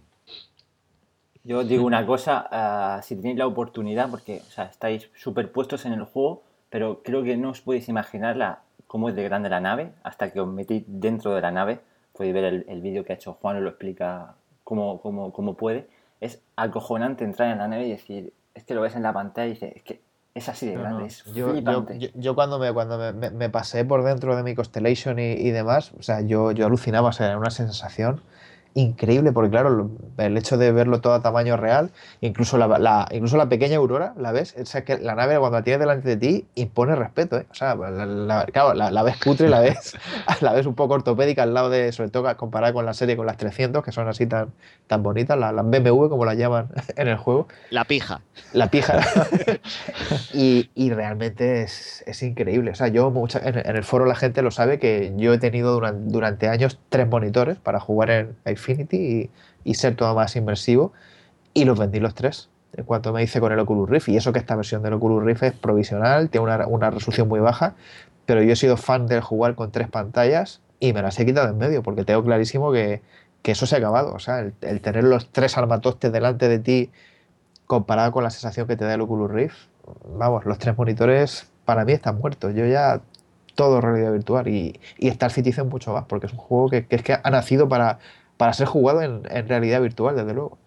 Yo digo una cosa, ah, si tenéis la oportunidad, porque o sea, estáis superpuestos en el juego, pero creo que no os podéis imaginar la, cómo es de grande la nave, hasta que os metéis dentro de la nave, podéis ver el, el vídeo que ha hecho Juan, lo explica cómo, cómo, cómo puede. Es acojonante entrar en la nave y decir, es que lo ves en la pantalla y dices, es que es así de grande, no. es Yo, yo, flipante. yo- yo cuando, me, cuando me, me- me pasé por dentro de mi Constellation y, y demás, o sea, yo, yo alucinaba, o sea, era una sensación increíble, porque claro, el hecho de verlo todo a tamaño real, incluso la, la- incluso la pequeña aurora, ¿la ves? O sea, que la nave cuando la tienes delante de ti impone respeto, ¿eh? O sea, la, la- claro, la, ves cutre, la ves, la ves un poco ortopédica al lado de, sobre todo comparada con la serie con las 300, que son así tan, tan bonitas, la- las BMW, como las llaman en el juego. La pija. La pija. y, y realmente es, es increíble. O sea, yo mucha- en, en el foro la gente lo sabe que yo he tenido durante, durante años tres monitores para jugar en Infinity y, ser todo más inmersivo. Y los vendí los tres en cuanto me hice con el Oculus Rift. Y eso que esta versión del Oculus Rift es provisional, tiene una, resolución muy baja, pero yo he sido fan del jugar con tres pantallas y me las he quitado en medio porque tengo clarísimo que, eso se ha acabado. O sea, el, tener los tres armatostes delante de ti comparado con la sensación que te da el Oculus Rift, vamos, los tres monitores para mí están muertos. Yo ya todo realidad virtual y, y Star Citizen mucho más porque es un juego que es que ha nacido para, para ser jugado en, en realidad virtual, desde luego.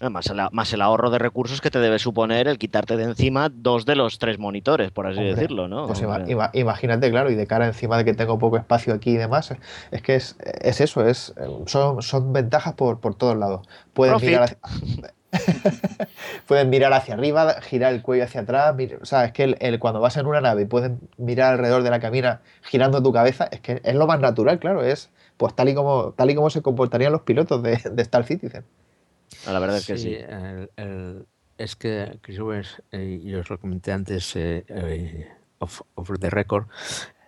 Más el, más el, ahorro de recursos que te debe suponer el quitarte de encima dos de los tres monitores, por así Hombre, decirlo, ¿no? Pues ima, imagínate, claro, y de cara encima de que tengo poco espacio aquí y demás, es que es, es eso, es, son, son ventajas por, por todos lados. Puedes Profit. mirar hacia, pueden mirar hacia arriba, girar el cuello hacia atrás. O sea, es que el, el, cuando vas en una nave y puedes mirar alrededor de la cabina girando tu cabeza, es que es lo más natural, claro, es pues tal y como, tal y como se comportarían los pilotos de, de Star Citizen. La verdad es que sí. sí. El, el, es que Chris Owens, eh, y os lo comenté antes, eh, eh, off, off, the record,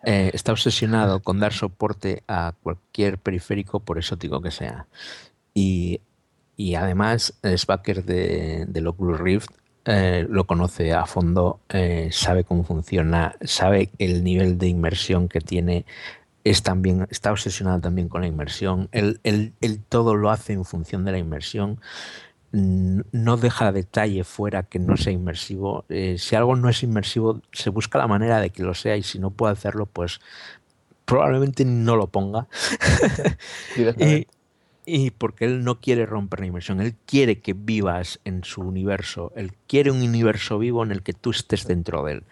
eh, está obsesionado con dar soporte a cualquier periférico, por exótico que sea. Y, y además es backer de, del Oculus Rift, eh, lo conoce a fondo, eh, sabe cómo funciona, sabe el nivel de inmersión que tiene, es también, está obsesionado también con la inmersión, él, él, él, todo lo hace en función de la inmersión, no deja detalle fuera que no sea inmersivo, eh, si algo no es inmersivo se busca la manera de que lo sea y si no puede hacerlo pues probablemente no lo ponga. y, y porque él no quiere romper la inmersión, él quiere que vivas en su universo, él quiere un universo vivo en el que tú estés dentro de él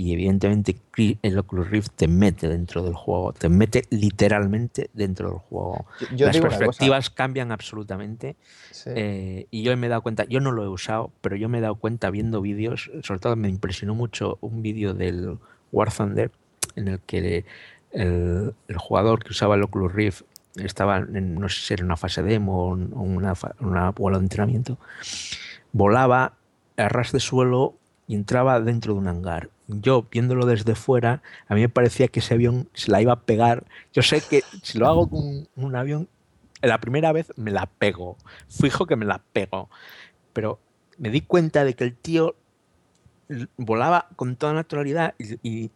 y evidentemente el Oculus Rift te mete dentro del juego, te mete literalmente dentro del juego. Yo Las perspectivas cambian absolutamente sí. eh, y yo me he dado cuenta, yo no lo he usado, pero yo me he dado cuenta viendo vídeos, sobre todo me impresionó mucho un vídeo del War Thunder en el que el, el, jugador que usaba el Oculus Rift estaba en, no sé si era una fase demo o una, una vuelo de entrenamiento, volaba a ras de suelo y entraba dentro de un hangar. Yo, viéndolo desde fuera, a mí me parecía que ese avión se la iba a pegar. Yo sé que si lo hago con un avión, la primera vez me la pego. Fijo que me la pego. Pero me di cuenta de que el tío volaba con toda naturalidad y,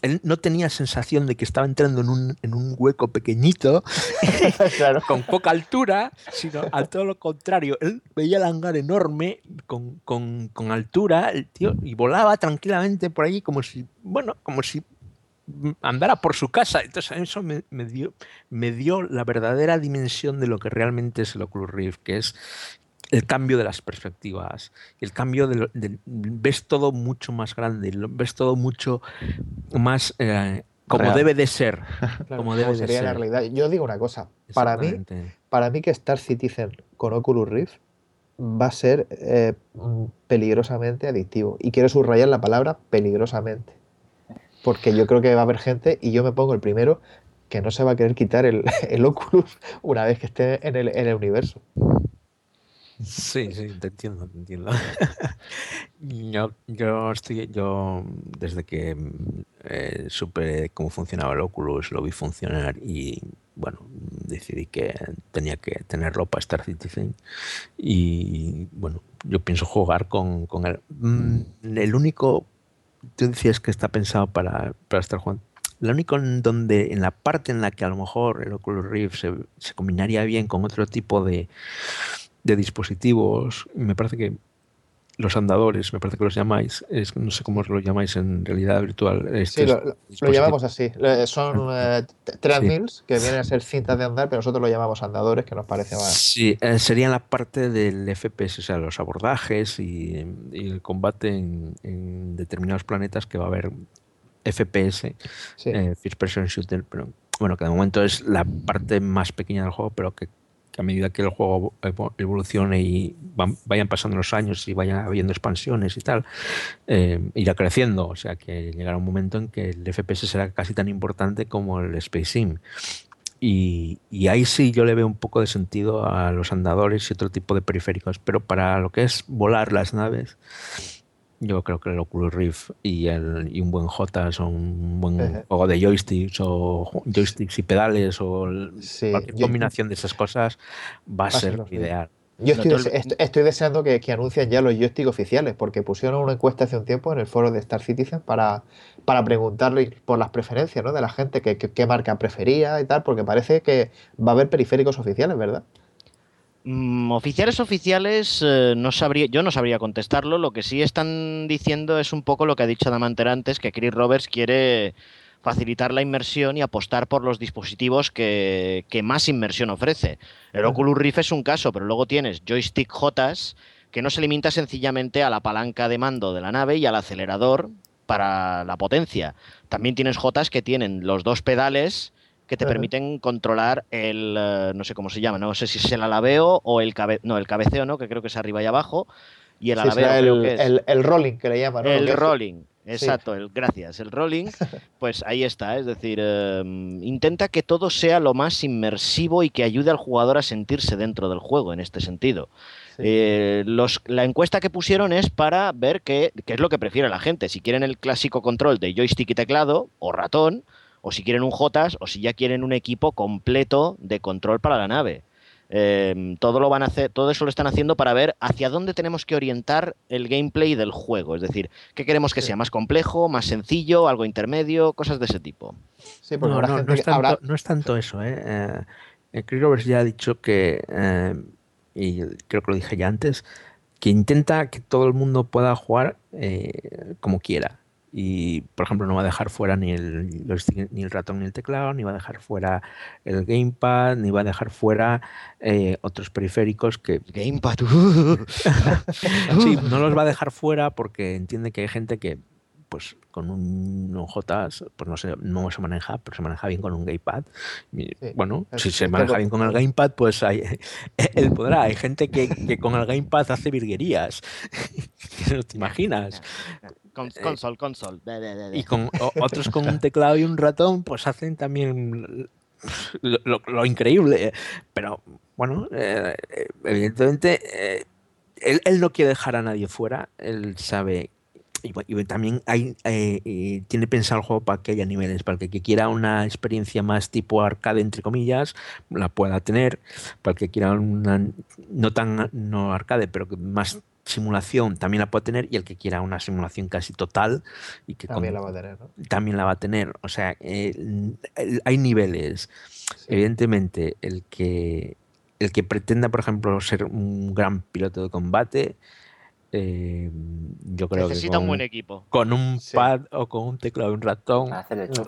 él no tenía sensación de que estaba entrando en un, en un hueco pequeñito, claro. con poca altura, sino a todo lo contrario. Él veía el hangar enorme, con, con, con, altura, el tío, y volaba tranquilamente por allí como si, bueno, como si andara por su casa. Entonces eso me, me, dio, me dio la verdadera dimensión de lo que realmente es el Oculus Rift, que es el cambio de las perspectivas, el cambio de, de ves todo mucho más grande, ves todo mucho más eh, como Real. debe de ser, claro, como debe de ser. La realidad. Yo digo una cosa, para mí, para mí que Star Citizen con Oculus Rift va a ser eh, peligrosamente adictivo y quiero subrayar la palabra peligrosamente, porque yo creo que va a haber gente y yo me pongo el primero que no se va a querer quitar el, el Oculus una vez que esté en el, en el universo. Sí, sí, te entiendo, te entiendo. yo, yo estoy, yo desde que eh, supe cómo funcionaba el Oculus, lo vi funcionar y bueno, decidí que tenía que tenerlo para Star Citizen y bueno, yo pienso jugar con, con él. Mm, el único, tú decías que está pensado para, para estar jugando. Lo único en donde, en la parte en la que a lo mejor el Oculus Rift se combinaría bien con otro tipo de, de dispositivos, me parece que los andadores, me parece que los llamáis, es, no sé cómo lo llamáis en realidad virtual. Sí, lo, lo, llamamos así. Son eh, treadmills sí. que vienen a ser cintas de andar, pero nosotros lo llamamos andadores, que nos parece más. Sí, eh, sería la parte del FPS, o sea, los abordajes y, y el combate en, en, determinados planetas que va a haber FPS, sí. eh, First Person Shooter, pero bueno, que de momento es la parte más pequeña del juego, pero que que a medida que el juego evolucione y vayan pasando los años y vayan habiendo expansiones y tal, eh, irá creciendo. O sea que llegará un momento en que el FPS será casi tan importante como el Space Sim. Y, y, ahí sí yo le veo un poco de sentido a los andadores y otro tipo de periféricos, pero para lo que es volar las naves, yo creo que el Oculus Rift y, el, y un buen J son un buen juego de joysticks o joysticks y pedales o cualquier combinación de esas cosas va a ser ideal. Yo estoy, deseando que, anuncien ya los joysticks oficiales, porque pusieron una encuesta hace un tiempo en el foro de Star Citizen para, para preguntarle por las preferencias ¿no? de la gente, qué marca prefería y tal, porque parece que va a haber periféricos oficiales, ¿verdad? Mm, oficiales oficiales, eh, no sabría, yo no sabría contestarlo. Lo que sí están diciendo es un poco lo que ha dicho Damanter antes, que Chris Roberts quiere facilitar la inmersión y apostar por los dispositivos que, más inmersión ofrece. El Oculus Rift es un caso, pero luego tienes joystick J que no se limita sencillamente a la palanca de mando de la nave y al acelerador para la potencia. También tienes J que tienen los dos pedales que te permiten controlar el, eh, no sé cómo se llama, no sé si es el alabeo o el, cabe, no, el cabeceo, ¿no? que creo que es arriba y abajo, y el alabeo el, el, rolling que le llaman. El rolling, exacto, el, gracias, el rolling, pues ahí está, es decir, em, intenta que todo sea lo más inmersivo y que ayude al jugador a sentirse dentro del juego en este sentido. Eh, los, la encuesta que pusieron es para ver qué, qué, es lo que prefiere la gente. Si quieren el clásico control de joystick y teclado o ratón, o si quieren un JOTAS, o si ya quieren un equipo completo de control para la nave. Em, todo lo van a hacer, todo eso lo están haciendo para ver hacia dónde tenemos que orientar el gameplay del juego. Es decir, qué queremos que sea más complejo, más sencillo, algo intermedio, cosas de ese tipo. Sí, no, no, es tanto, eso. ¿eh? eh Chris Roberts ya ha dicho que, eh, y creo que lo dije ya antes, que intenta que todo el mundo pueda jugar eh, como quiera y por ejemplo no va a dejar fuera ni el, ni el ratón ni el teclado, ni va a dejar fuera el gamepad, ni va a dejar fuera eh, otros periféricos que... Gamepad. sí, no los va a dejar fuera porque entiende que hay gente que pues con un J pues no sé, no se maneja, pero se maneja bien con un gamepad. bueno, si se maneja bien con el gamepad, pues hay, él podrá. Hay gente que, que con el gamepad hace virguerías. no te imaginas. Eh, console, console. Y con otros con un teclado y un ratón, pues hacen también lo, increíble. Pero bueno, eh, evidentemente él, él, no quiere dejar a nadie fuera. Él sabe. Y, también hay, eh, tiene pensado el juego para que haya niveles, para el que quiera una experiencia más tipo arcade, entre comillas, la pueda tener, para el que quiera una no tan no arcade, pero más simulación también la puede tener y el que quiera una simulación casi total y que también la va a tener también la va a tener. O sea eh, hay niveles. Evidentemente el que el que pretenda por ejemplo ser un gran piloto de combate eh, yo creo Necesita que con, un buen equipo. Con un pad o con un teclado y un ratón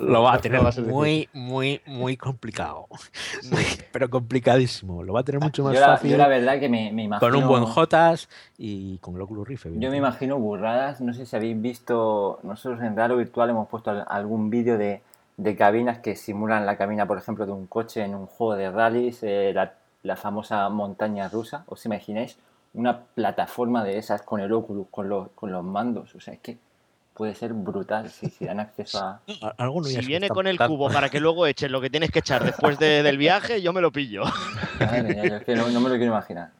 lo va a tener muy, muy, muy complicado. Pero complicadísimo. Lo va a tener mucho más fácil. Yo la verdad que me, imagino... Con un buen Jotas y con el Oculus Rift. Yo me imagino burradas. No sé si habéis visto... Nosotros en Raro Virtual hemos puesto algún vídeo de, de cabinas que simulan la cabina, por ejemplo, de un coche en un juego de rallies, eh, la, la famosa montaña rusa. ¿Os imagináis? Una plataforma de esas con el Oculus, con los, con los mandos. O sea, es que puede ser brutal si, si dan acceso a... si viene con el cubo para que luego eches lo que tienes que echar después del viaje, yo me lo pillo. es que no, me lo quiero imaginar.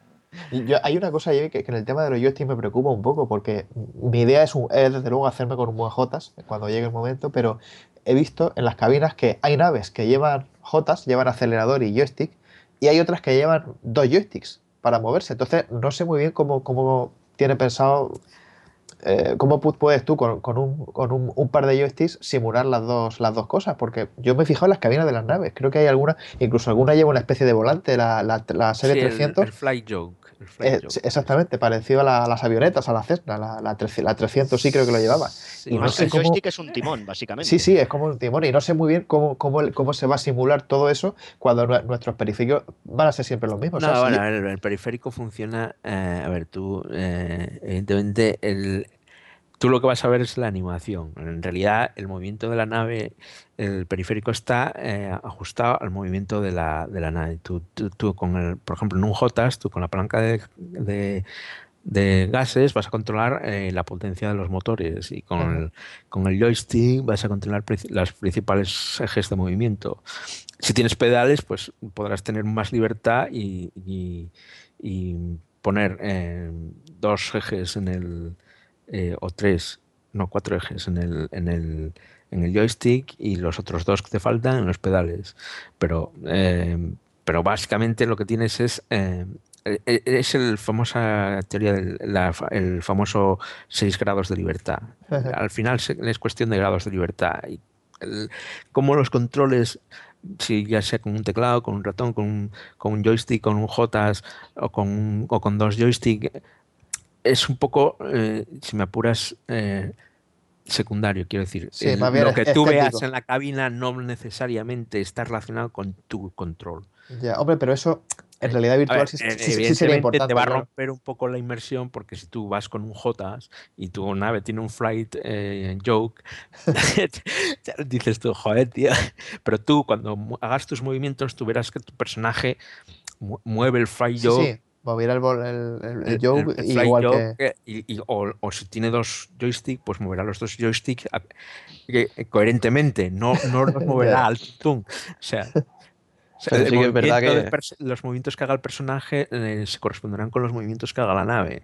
Yo, hay una cosa que, que, en el tema de los joysticks me preocupa un poco porque mi idea es, es desde luego hacerme con un buen Jotas cuando llegue el momento, pero he visto en las cabinas que hay naves que llevan Jotas, llevan acelerador y joystick, y hay otras que llevan dos joysticks para moverse. Entonces, no sé muy bien cómo, cómo tiene pensado, eh, cómo puedes tú con, un, con un, par de joysticks simular las dos, las dos cosas, porque yo me he fijado en las cabinas de las naves, creo que hay alguna, incluso alguna lleva una especie de volante, la, la, serie 300. El, Fly Joke. Eh, exactamente, parecido a, las avionetas, a la Cessna, la, la, 300 sí creo que lo llevaba. y no sé el joystick es un timón, básicamente. Sí, sí, es como un timón y no sé muy bien cómo, cómo, cómo se va a simular todo eso cuando nuestros periféricos van a ser siempre los mismos. No, bueno, el, periférico funciona, eh, a ver, tú, eh, evidentemente, el, tú lo que vas a ver es la animación. En realidad, el movimiento de la nave, el periférico está eh, ajustado al movimiento de la, de la nave. Tú, tú, con el, por ejemplo, en un JOTAS, tú con la palanca de, de, gases vas a controlar eh, la potencia de los motores y con, el, con el joystick vas a controlar los principales ejes de movimiento. Si tienes pedales, pues podrás tener más libertad y, y, poner eh, dos ejes en el eh, o tres, no, cuatro ejes en el, en el, en el joystick y los otros dos que te faltan en los pedales. Pero, eh, pero básicamente lo que tienes es eh, e, e, es el famosa teoría del la- el famoso 6 grados de libertad. Al final es cuestión de grados de libertad. Y el- cómo los controles, si ya sea con un teclado, con un ratón, con un, con un joystick, con un JOTAS o con, o con dos joysticks, es un poco, eh, si me apuras, eh, secundario, quiero decir. Sí, El- lo que tú veas en la cabina no necesariamente está relacionado con tu control. Ya, hombre, pero eso en realidad A virtual ver, sí, eh, sí- sí sería importante. te va a romper un poco la inmersión porque si tú vas con un JAS y tu nave tiene un flight eh, joke, dices tú, joder, tío. Pero tú cuando hagas tus movimientos, tú verás que tu personaje mu- mueve el flight Sí, joke. Moviera el, bol- el, el- el joke el igual joke, que. y- y- o, o si tiene dos joysticks, pues moverá los dos joysticks a- eh, coherentemente, no, no los moverá al tum. O sea, sí que es verdad que- los movimientos que haga el personaje eh, se corresponderán con los movimientos que haga la nave.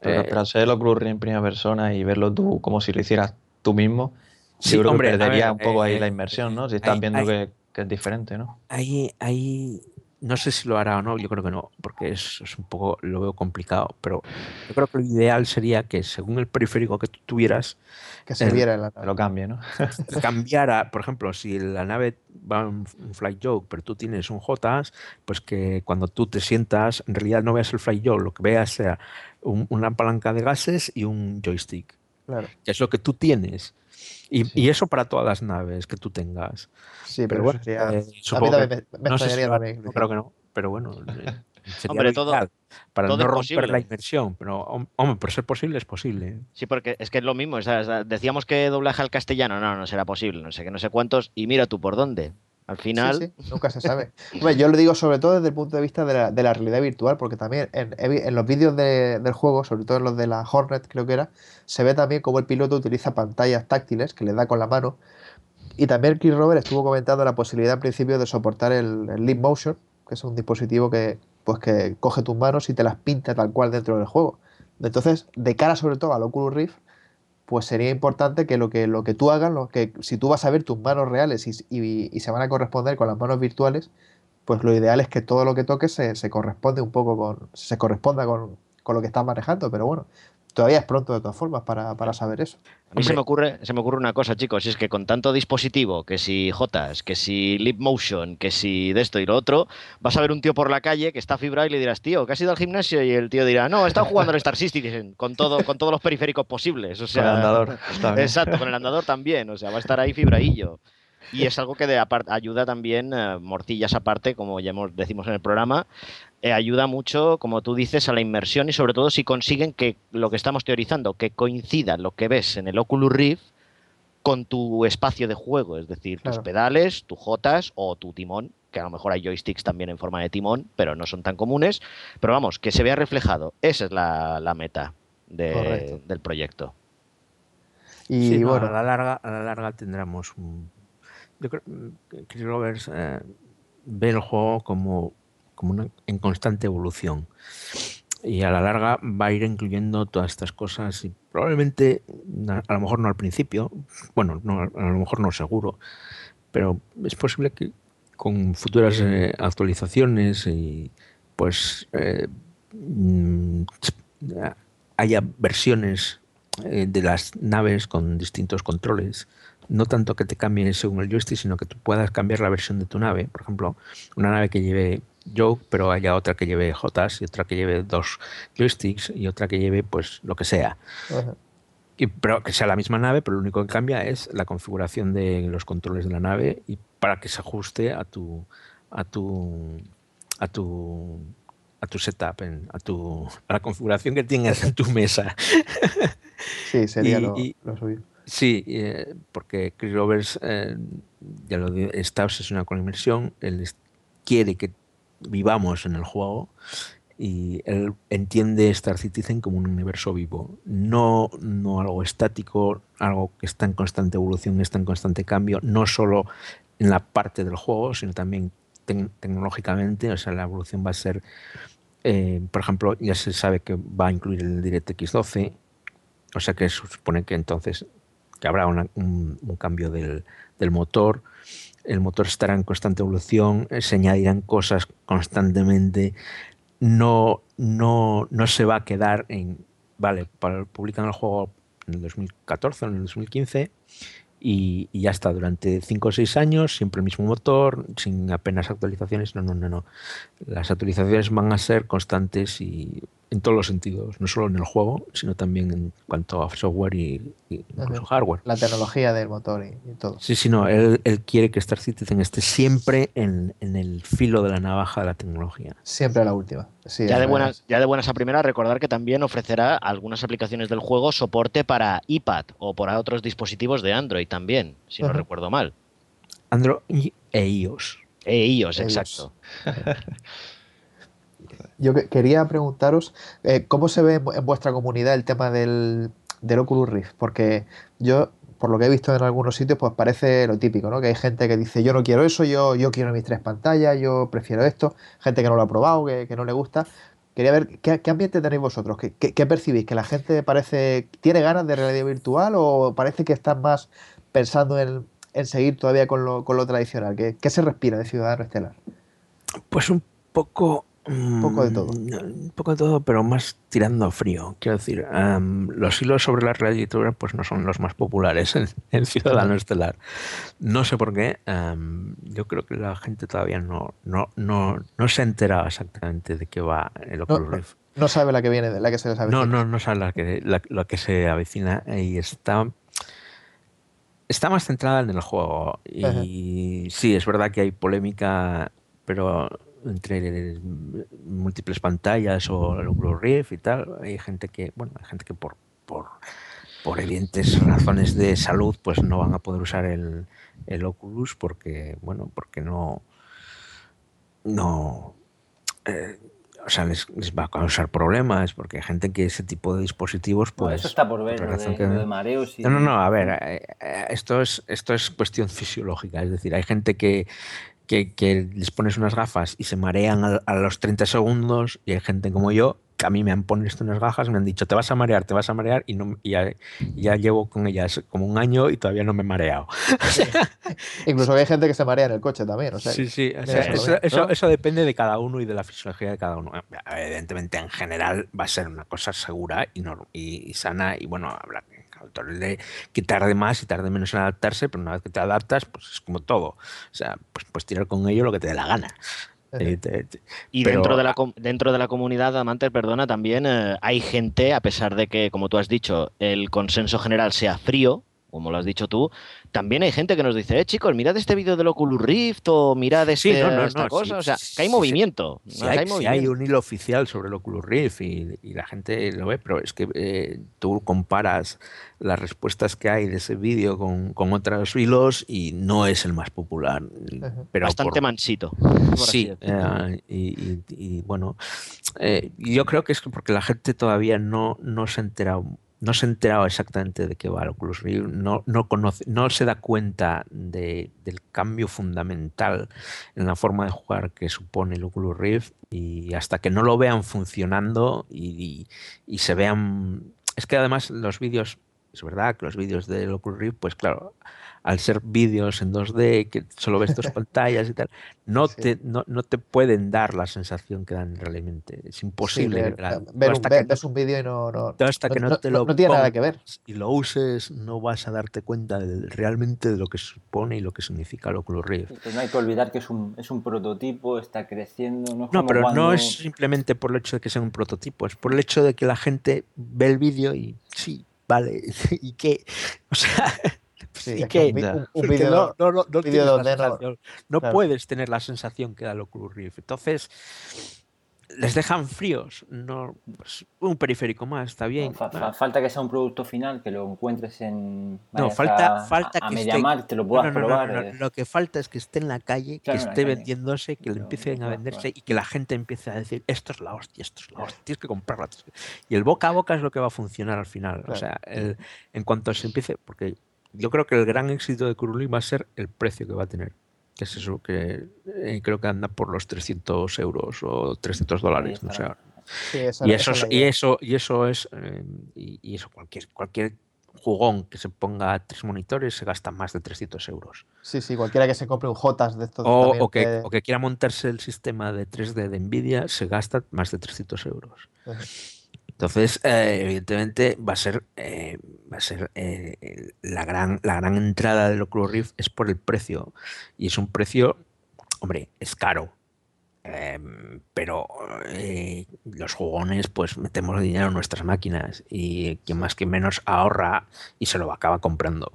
Pero, Eh, ser el Oculus Rift en primera persona y verlo tú como si lo hicieras tú mismo, Sí, yo creo hombre, a que perdería ver, un poco ahí eh, la inmersión, ¿no? Si estás hay- viendo hay- que, que es diferente, ¿no? Ahí, ahí, no sé si lo hará o no, yo creo que no, porque es, es un poco, lo veo complicado, pero yo creo que lo ideal sería que según el periférico que tú tuvieras, que se el- viera la lo cambie, ¿no? cambiara, por ejemplo, si la nave va en un flight joke, pero tú tienes un JAS, pues que cuando tú te sientas, en realidad no veas el flight joke, lo que veas sea un- una palanca de gases y un joystick, Claro. que es lo que tú tienes. Y, Sí. y eso para todas las naves que tú tengas. Sí, Pero pero, bueno, sería. eh, a mí supongo me, me no sé si también. no creo que no, pero bueno, eh, sería Hombre, todo- para todo no romper la posible. inmersión, pero hom- hombre, por ser posible es posible. Sí, porque es que es lo mismo. decíamos que doblaje al castellano, no, no será posible, no sé qué, no sé cuántos, y mira tú por dónde. Al final, Sí, sí, nunca se sabe. Hombre, yo lo digo sobre todo desde el punto de vista de la, de la realidad virtual, porque también en los vídeos de- del juego, sobre todo en los de la Hornet, creo que era, se ve también cómo el piloto utiliza pantallas táctiles que le da con la mano. Y también Chris Robert estuvo comentando la posibilidad en principio de soportar el, el Leap Motion, que es un dispositivo que, pues, que coge tus manos y te las pinta tal cual dentro del juego. Entonces, de cara sobre todo al Oculus Rift, pues sería importante que lo que, lo que tú hagas, lo que, si tú vas a ver tus manos reales y, y- se van a corresponder con las manos virtuales, pues lo ideal es que todo lo que toques se, se corresponde un poco con, se corresponda con, con lo que estás manejando, pero bueno, todavía es pronto de todas formas para, para saber eso. a mí se me, ocurre, se me ocurre una cosa, chicos, y es que con tanto dispositivo, que si JAS, que si Leap Motion, que si de esto y lo otro, vas a ver un tío por la calle que está fibrado y le dirás, tío, que has ido al gimnasio, y el tío dirá, no, he estado jugando al Star Citizen con, todo, con todos los periféricos posibles. O sea, Con el andador. bien. Exacto, con el andador también, o sea, va a estar ahí fibraillo. Y es algo que de ayuda también, eh, morcillas aparte, como ya hemos, decimos en el programa, eh, ayuda mucho, como tú dices, a la inmersión y sobre todo si consiguen que lo que estamos teorizando, que coincida lo que ves en el Oculus Rift con tu espacio de juego, es decir, tus pedales, tu jotas o tu timón, que a lo mejor hay joysticks también en forma de timón, pero no son tan comunes, pero vamos, que se vea reflejado, esa es la, la meta de- del proyecto. Y Sí, no, bueno, a la larga, a la larga tendremos un. Yo creo que Chris Roberts eh, ve el juego como, como en constante evolución. Y a la larga va a ir incluyendo todas estas cosas y probablemente, a, lo mejor no al principio, bueno, no, a lo mejor no seguro, pero es posible que con futuras eh, actualizaciones y pues eh, mm, haya versiones eh, de las naves con distintos controles. No tanto que te cambien según el joystick, sino que tú puedas cambiar la versión de tu nave. Por ejemplo, una nave que lleve Joke, pero haya otra que lleve JAS y otra que lleve dos joysticks y otra que lleve pues lo que sea. ajá. Y, pero que sea la misma nave, pero lo único que cambia es la configuración de los controles de la nave y para que se ajuste a tu a tu a tu a tu setup, a tu a la configuración que tengas en tu mesa. sí, sería y- lo, y- lo suyo. Sí, eh, porque Chris Roberts eh, ya lo está obsesionado con la inmersión, él quiere que vivamos en el juego y él entiende Star Citizen como un universo vivo, no, no algo estático, algo que está en constante evolución, está en constante cambio, no solo en la parte del juego, sino también tec- tecnológicamente, o sea, la evolución va a ser, eh, por ejemplo, ya se sabe que va a incluir el DirectX 12, o sea que se supone que entonces que habrá una- un, un cambio del, del motor. El motor estará en constante evolución, eh, se añadirán cosas constantemente. No, no, no se va a quedar en. Vale, publican el juego en el 2014 o en el 2015 y, y ya está, durante 5 o 6 años, siempre el mismo motor, sin apenas actualizaciones. No, no, no, no. Las actualizaciones van a ser constantes y en todos los sentidos, no solo en el juego, sino también en cuanto a software y, y incluso Ujú. hardware. La tecnología del motor y, y todo. Sí, sí, no, él, él quiere que Star Citizen esté siempre en, en el filo de la navaja de la tecnología. Siempre a la última. Sí, Ya de, buenas, ya de buenas a primeras, recordar que también ofrecerá algunas aplicaciones del juego soporte para iPad o para otros dispositivos de Android también, si no recuerdo mal. Android e iOS. E iOS, iOS. exacto. Yo que- quería preguntaros eh, cómo se ve en, vu- en vuestra comunidad el tema del, del Oculus Rift, porque yo, por lo que he visto en algunos sitios, pues parece lo típico, ¿no? Que hay gente que dice, yo no quiero eso, yo, yo quiero mis tres pantallas, yo prefiero esto, gente que no lo ha probado, que, que no le gusta. Quería ver qué, qué ambiente tenéis vosotros, ¿Qué, qué, percibís, que la gente parece, tiene ganas de realidad virtual o parece que están más pensando en, en seguir todavía con lo, con lo tradicional. ¿Qué, qué se respira de Ciudadano Estelar? Pues un poco. Un poco de todo. Un poco de todo, pero más tirando a frío. Quiero decir, los hilos sobre la realidad pues no son los más populares en, en Ciudadano Estelar. No sé por qué. yo creo que la gente todavía no, no, no, no se ha enterado exactamente de qué va el Oculus no. Rift. No sabe la que viene, la que se les avecina. No, no, no sabe la que, la- que se avecina y está, está más centrada en el juego. Y sí, es verdad que hay polémica, pero entre múltiples pantallas o el Oculus Rift y tal, hay gente que, bueno, hay gente que por, por, por evidentes razones de salud, pues no van a poder usar el, el Oculus porque, bueno, porque no, no, eh, o sea, les, les va a causar problemas porque hay gente que ese tipo de dispositivos, pues... eso está por ver, por de, que- de mareos y... No, no, no, a ver, eh, eh, esto es, esto es cuestión fisiológica, es decir, hay gente que, que, que les pones unas gafas y se marean a, a los 30 segundos y hay gente como yo que a mí me han puesto unas gafas, me han dicho, te vas a marear, te vas a marear y, no, y ya, ya llevo con ellas como un año y todavía no me he mareado. Incluso hay gente que se marea en el coche también. O sea, Sí, sí, o sea, eso eso, eso- ¿no? eso depende de cada uno y de la fisiología de cada uno. Evidentemente, en general va a ser una cosa segura y, nor- y, y sana y bueno, habrá de que tarde más y tarde menos en adaptarse, pero una vez que te adaptas, pues es como todo. O sea, pues, pues tirar con ello lo que te dé la gana. Eh, te- te- Y Pero- dentro, de la, dentro de la comunidad, Amantes, perdona, también eh, hay gente, a pesar de que, como tú has dicho, el consenso general sea frío, como lo has dicho tú, también hay gente que nos dice, eh, chicos, mirad este vídeo del Oculus Rift o mirad Sí, este, no, no, esta no, cosa. sí, o sea, sí, que hay sí, movimiento. Si hay, si un hilo oficial sobre el Oculus Rift y, y la gente lo ve, pero es que eh, tú comparas las respuestas que hay de ese vídeo con, con otros hilos y no es el más popular. Pero Bastante por- mansito. por así Sí, decirlo. eh, y, y- y, bueno, eh, yo creo que es que porque la gente todavía no, no se ha enterado, no se ha enterado exactamente de qué va el Oculus Rift, no, no conoce, no se da cuenta de- del cambio fundamental en la forma de jugar que supone el Oculus Rift y hasta que no lo vean funcionando y, y- y se vean, es que además los vídeos, es verdad que los vídeos del Oculus Rift, pues claro, al ser vídeos en 2D, que solo ves dos pantallas y tal, no, Sí. te, no, no te pueden dar la sensación que dan realmente. Es imposible. Sí, ver- un- no- ves un vídeo y no, no, hasta que no, te lo no tiene nada que ver. y lo uses, no vas a darte cuenta del- realmente de lo que supone y lo que significa el Oculus Rift. Pues no hay que olvidar que es un, es un prototipo, está creciendo. No, es No, como pero no es simplemente por el hecho de que sea un prototipo, es por el hecho de que la gente ve el vídeo y sí, vale, ¿y qué? O sea, Sí, ¿y es que qué? un vi- un- un Porque vídeo- no, donde no- sensación, no claro. puedes tener la sensación que da el Oculus Rift. Entonces, les dejan fríos. No, pues, un periférico más, está bien. Fa- fa- falta que sea un producto final, que lo encuentres en. No, falta, a, falta a, que esté, te lo puedas no, no, no, probar. no, eh. Lo que falta es que esté en la calle, Claro, que esté calle. vendiéndose, que le empiecen a venderse y que la gente empiece a decir esto es la hostia, esto es la hostia, tienes que comprarla. tienes que-". Y el boca a boca es lo que va a funcionar al final. O sea, el- en cuanto se empiece, porque yo creo que el gran éxito de Curuli va a ser el precio que va a tener. Que es eso, que eh, creo que anda por los 300 euros o 300 dólares, no sé. Sí, Y eso, es y eso, y eso es, eh, y, y eso cualquier, cualquier jugón que se ponga tres monitores se gasta más de 300 euros. Sí, sí, cualquiera que se compre un JOTAS de estos O, o que, te- o que quiera montarse el sistema de 3D de Nvidia se gasta más de 300 euros. Entonces, eh, evidentemente, va a ser, eh, va a ser eh, la, gran, la gran entrada del Oculus Rift es por el precio. Y es un precio, hombre, es caro. Em, pero eh, los jugones, pues metemos dinero en nuestras máquinas y quien más que menos ahorra y se lo acaba comprando.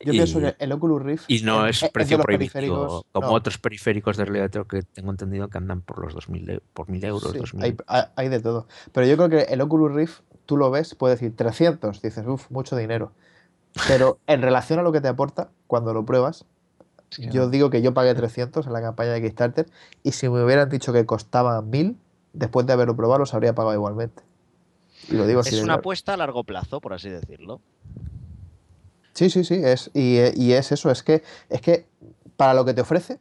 Yo Y- pienso que el Oculus Rift y no es, de precio prohibitivo, como no. otros periféricos de realidad que tengo entendido que andan por los 2000 e- por 1000 euros. Sí, 2000. hay, hay- hay de todo. Pero yo creo que el Oculus Rift, tú lo ves, puedes decir 300, dices, uff, mucho dinero. Pero en relación a lo que te aporta, cuando lo pruebas, Sí, yo digo que yo pagué 300 en la campaña de Kickstarter y si me hubieran dicho que costaba 1000, después de haberlo probado, los habría pagado igualmente. Y lo digo Es una claro. apuesta a largo plazo, por así decirlo. Sí, sí, sí, es, y, y es eso, es que, es que para lo que te ofrece,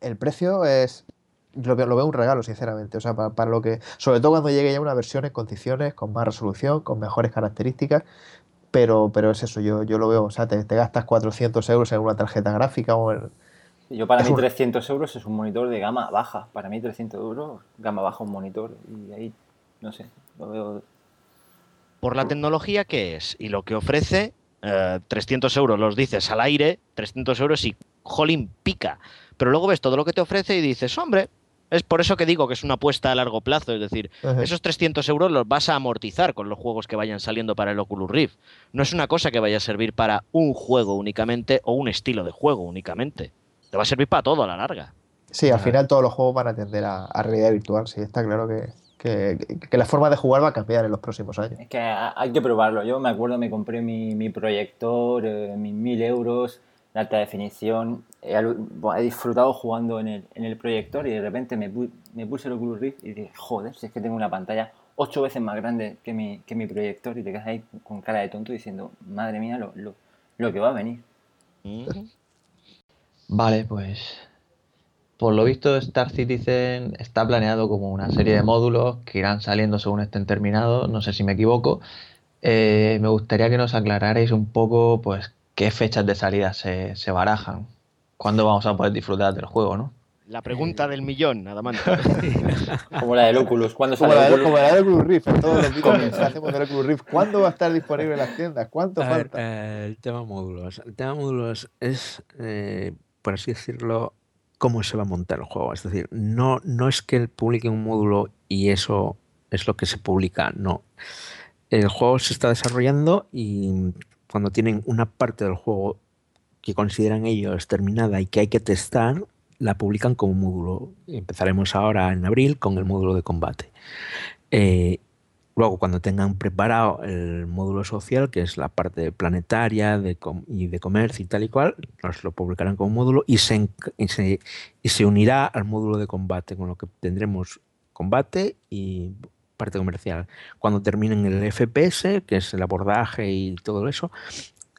el precio es, lo, veo- lo veo un regalo, sinceramente, o sea, para, para lo que, sobre todo cuando llegue ya una versión en condiciones, con más resolución, con mejores características, pero, pero es eso, yo, yo lo veo, o sea, te, te gastas 400 euros en una tarjeta gráfica o en... Yo para Es mí un- 300 euros es un monitor de gama baja. Para mí 300 euros, gama baja un monitor. Y ahí, no sé, lo veo... Por la tecnología que es y lo que ofrece, eh, 300 euros los dices al aire, 300 euros y jolín pica. Pero luego ves todo lo que te ofrece y dices, hombre, es por eso que digo que es una apuesta a largo plazo. Es decir, esos 300 euros los vas a amortizar con los juegos que vayan saliendo para el Oculus Rift. No es una cosa que vaya a servir para un juego únicamente o un estilo de juego únicamente. Te va a servir para todo a la larga. Sí, al Ajá. final todos los juegos van a tender a, a realidad virtual, sí, está claro que, que, que la forma de jugar va a cambiar en los próximos años. Es que ha- hay que probarlo. Yo me acuerdo, me compré mi, mi proyector, eh, mis 1000 euros, de alta definición. He, disfrutado jugando en el, en el proyector y de repente me, me puse el Oculus Rift y dije, joder, si es que tengo una pantalla ocho veces más grande que mi, que mi proyector y te quedas ahí con cara de tonto diciendo, madre mía, lo, lo, lo que va a venir. Vale, pues por lo visto Star Citizen está planeado como una serie de módulos que irán saliendo según estén terminados, no sé si me equivoco. Eh, me gustaría que nos aclararais un poco pues qué fechas de salida se, se barajan, cuándo vamos a poder disfrutar del juego, ¿no? La pregunta del millón, Adamanto. Como la del Oculus. ¿Cuándo Como la, el de- Oculus? como la del Oculus Rift, todos los vídeos que hacemos del Oculus Rift. ¿Cuándo va a estar disponible en las tiendas? ¿Cuánto A ver, falta? eh, el tema módulos. El tema módulos es, eh, por así decirlo, cómo se va a montar el juego. Es decir, no, no es que publique un módulo y eso es lo que se publica, no. El juego se está desarrollando y cuando tienen una parte del juego que consideran ellos terminada y que hay que testar, la publican como módulo. Empezaremos ahora en abril con el módulo de combate. Eh, Luego, cuando tengan preparado el módulo social, que es la parte planetaria de y de comercio y tal y cual, nos lo publicarán como módulo y se, y se, y se unirá al módulo de combate, con lo que tendremos combate y parte comercial. Cuando terminen el FPS, que es el abordaje y todo eso,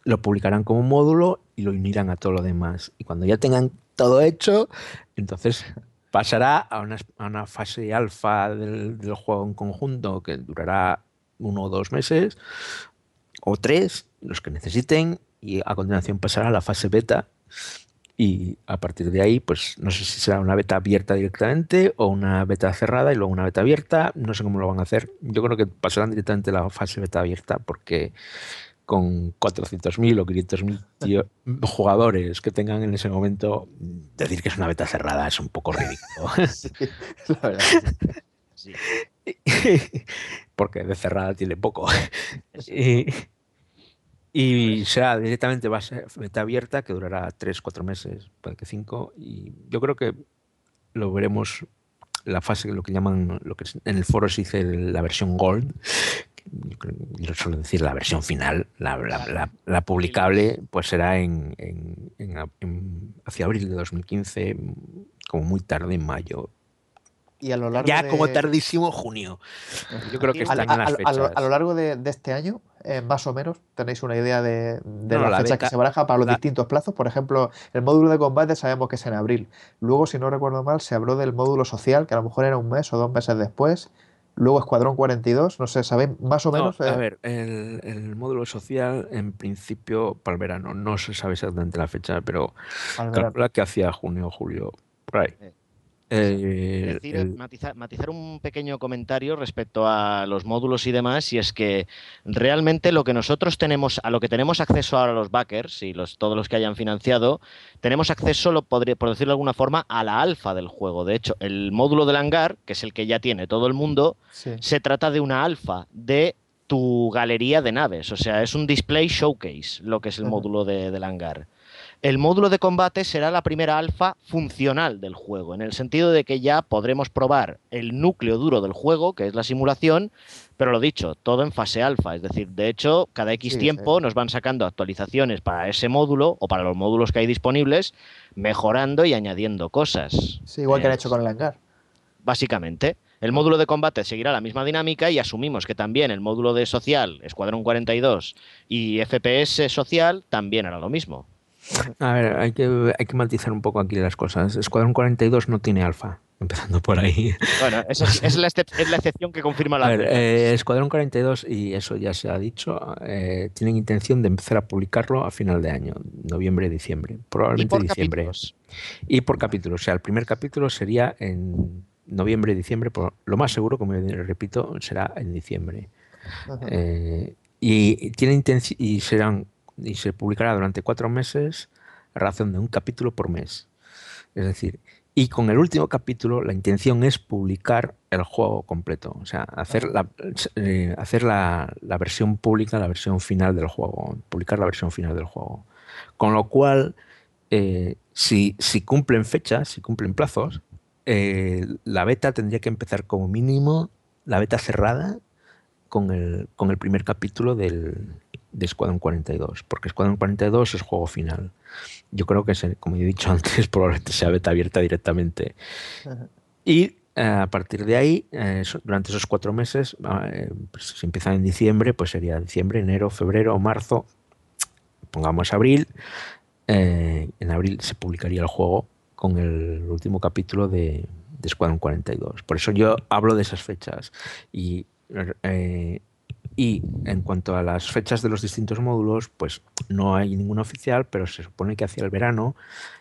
lo publicarán como módulo y lo unirán a todo lo demás. Y cuando ya tengan todo hecho, entonces pasará a una, a una fase alfa del, del juego en conjunto que durará uno o dos meses o tres, los que necesiten, y a continuación pasará a la fase beta. Y a partir de ahí, pues no sé si será una beta abierta directamente o una beta cerrada y luego una beta abierta. No sé cómo lo van a hacer. Yo creo que pasarán directamente a la fase beta abierta porque con 400.000 o 500.000 tío- jugadores que tengan en ese momento, decir que es una beta cerrada es un poco ridículo. Sí, la verdad. sí. Sí. porque de cerrada tiene poco. y, y será directamente va a ser beta abierta que durará 3, 4 meses, puede que 5. Y yo creo que lo veremos la fase, lo que llaman, lo que en el foro se dice la versión Gold. Yo, suelo decir la versión final, la, la- la- la publicable, pues será en, en- en- hacia abril de 2015, como muy tarde en mayo. Y a lo largo Ya de- como tardísimo junio. Yo creo que a, están a- en las a- lo, a lo largo de, de este año, eh, más o menos, tenéis una idea de, de No, las la fechas beta- que se baraja para los la- distintos plazos. Por ejemplo, el módulo de combate sabemos que es en abril. Luego, si no recuerdo mal, se habló del módulo social, que a lo mejor era un mes o dos meses después. Luego Escuadrón 42, no sé, ¿sabéis más o No, menos? a eh? ver, el, el módulo social en principio para el verano, no se sabe exactamente la fecha, pero calcula que hacía junio o julio, por ahí. Eh, Eh, decir, el- matizar, matizar un pequeño comentario respecto a los módulos y demás, y es que realmente lo que nosotros tenemos, a lo que tenemos acceso ahora los backers y los, todos los que hayan financiado, tenemos acceso, lo podría, por decirlo de alguna forma, a la alfa del juego. De hecho, el módulo del hangar, que es el que ya tiene todo el mundo, Sí. se trata de una alfa de tu galería de naves. O sea, es un display showcase lo que es el módulo de- del hangar. El módulo de combate será la primera alfa funcional del juego, en el sentido de que ya podremos probar el núcleo duro del juego, que es la simulación, pero lo dicho, todo en fase alfa. Es decir, de hecho, cada X Sí, tiempo sí. nos van sacando actualizaciones para ese módulo o para los módulos que hay disponibles, mejorando y añadiendo cosas. Sí, igual que han Eh, hecho con el hangar. básicamente. El módulo de combate seguirá la misma dinámica y asumimos que también el módulo de social, Escuadrón 42 y FPS social también hará lo mismo. A ver, hay que, hay que matizar un poco aquí las cosas. Escuadrón 42 no tiene alfa, empezando por ahí. Bueno, esa es, es la, excep- es la excepción que confirma la A ver, regla. eh, Escuadrón 42, y eso ya se ha dicho, eh, tienen intención de empezar a publicarlo a final de año, noviembre, diciembre, y probablemente por diciembre. capítulos. Y por capítulo, o sea, el primer capítulo sería en noviembre, diciembre, por, lo más seguro, como repito, será en diciembre. Eh, y tiene intenci- y serán y se publicará durante cuatro meses a razón de un capítulo por mes. Es decir, y con el último capítulo la intención es publicar el juego completo, o sea, hacer la, eh, hacer la, la versión pública, la versión final del juego, publicar la versión final del juego. Con lo cual, eh, si, si cumplen fechas, si cumplen plazos, eh, la beta tendría que empezar como mínimo, la beta cerrada, con el, con el primer capítulo del, de Squadron 42, porque Squadron 42 es juego final. Yo creo que, se- como he dicho antes, probablemente sea beta abierta directamente. Ajá. Y eh, a partir de ahí, eh, durante esos cuatro meses, ah, eh, pues, si empiezan en diciembre, pues sería diciembre, enero, febrero, marzo, pongamos abril. eh, en abril se publicaría el juego con el último capítulo de, de Squadron 42. Por eso yo hablo de esas fechas. Y, y en cuanto a las fechas de los distintos módulos, pues no hay ninguna oficial, pero se supone que hacia el verano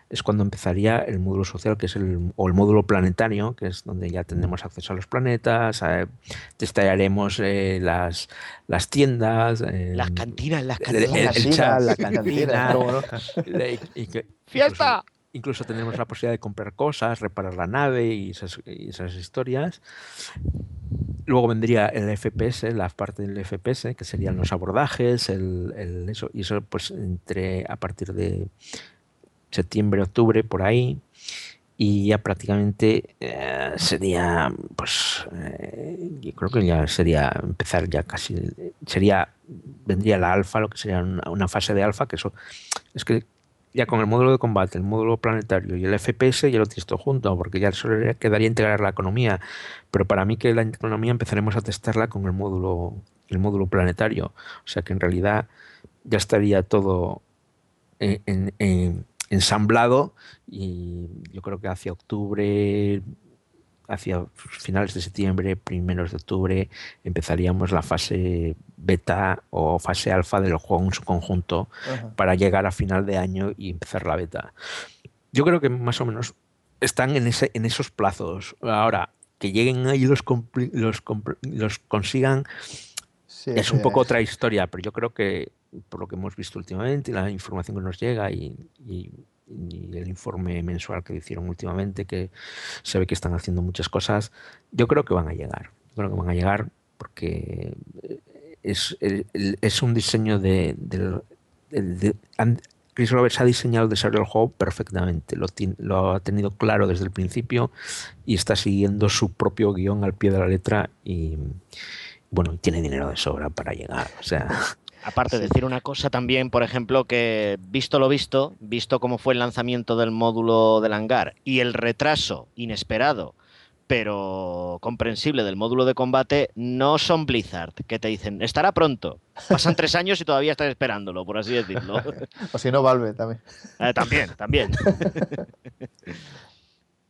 es cuando empezaría el módulo social, que es el, o el módulo planetario, que es donde ya tendremos acceso a los planetas, testaremos eh, las, las tiendas, eh, Las cantinas, las el, el- cantinas. el chat, la Cantinas, cantina, y que ¡Fiesta! Incluso, incluso tendremos la posibilidad de comprar cosas, reparar la nave y esas, historias. Luego vendría el FPS, la parte del FPS, que serían los abordajes, el, el eso, y eso pues entre a partir de septiembre, octubre, por ahí. Y ya prácticamente eh, sería, pues, eh, yo creo que ya sería empezar ya casi, sería, vendría la alfa, lo que sería una, una fase de alfa, que eso, es que ya con el módulo de combate, el módulo planetario y el FPS ya lo tienes todo junto, porque ya solo quedaría integrar la economía. Pero para mí que la economía empezaremos a testarla con el módulo, el módulo planetario. O sea que en realidad ya estaría todo en- en- en- ensamblado y yo creo que hacia octubre, hacia finales de septiembre, primeros de octubre, empezaríamos la fase beta o fase alfa del juego en su conjunto Ajá. para llegar a final de año y empezar la beta. Yo creo que más o menos están en, ese, en esos plazos. Ahora, que lleguen ahí y los, los, los consigan Sí, es un poco otra historia, pero yo creo que por lo que hemos visto últimamente, y la información que nos llega y, y- y el informe mensual que hicieron últimamente, que se ve que están haciendo muchas cosas, yo creo que van a llegar. Creo que van a llegar porque eh, es, es un diseño de... de- han- Chris Roberts ha diseñado el desarrollo del juego perfectamente, lo, lo ha tenido claro desde el principio y está siguiendo su propio guion al pie de la letra y bueno, tiene dinero de sobra para llegar. O sea, Aparte de decir una cosa también, por ejemplo, que visto lo visto, visto cómo fue el lanzamiento del módulo del hangar y el retraso inesperado, pero comprensible del módulo de combate, no son Blizzard, que te dicen, estará pronto. Pasan tres años y todavía estás esperándolo, por así decirlo. O si no, Valve también. Eh, también, también.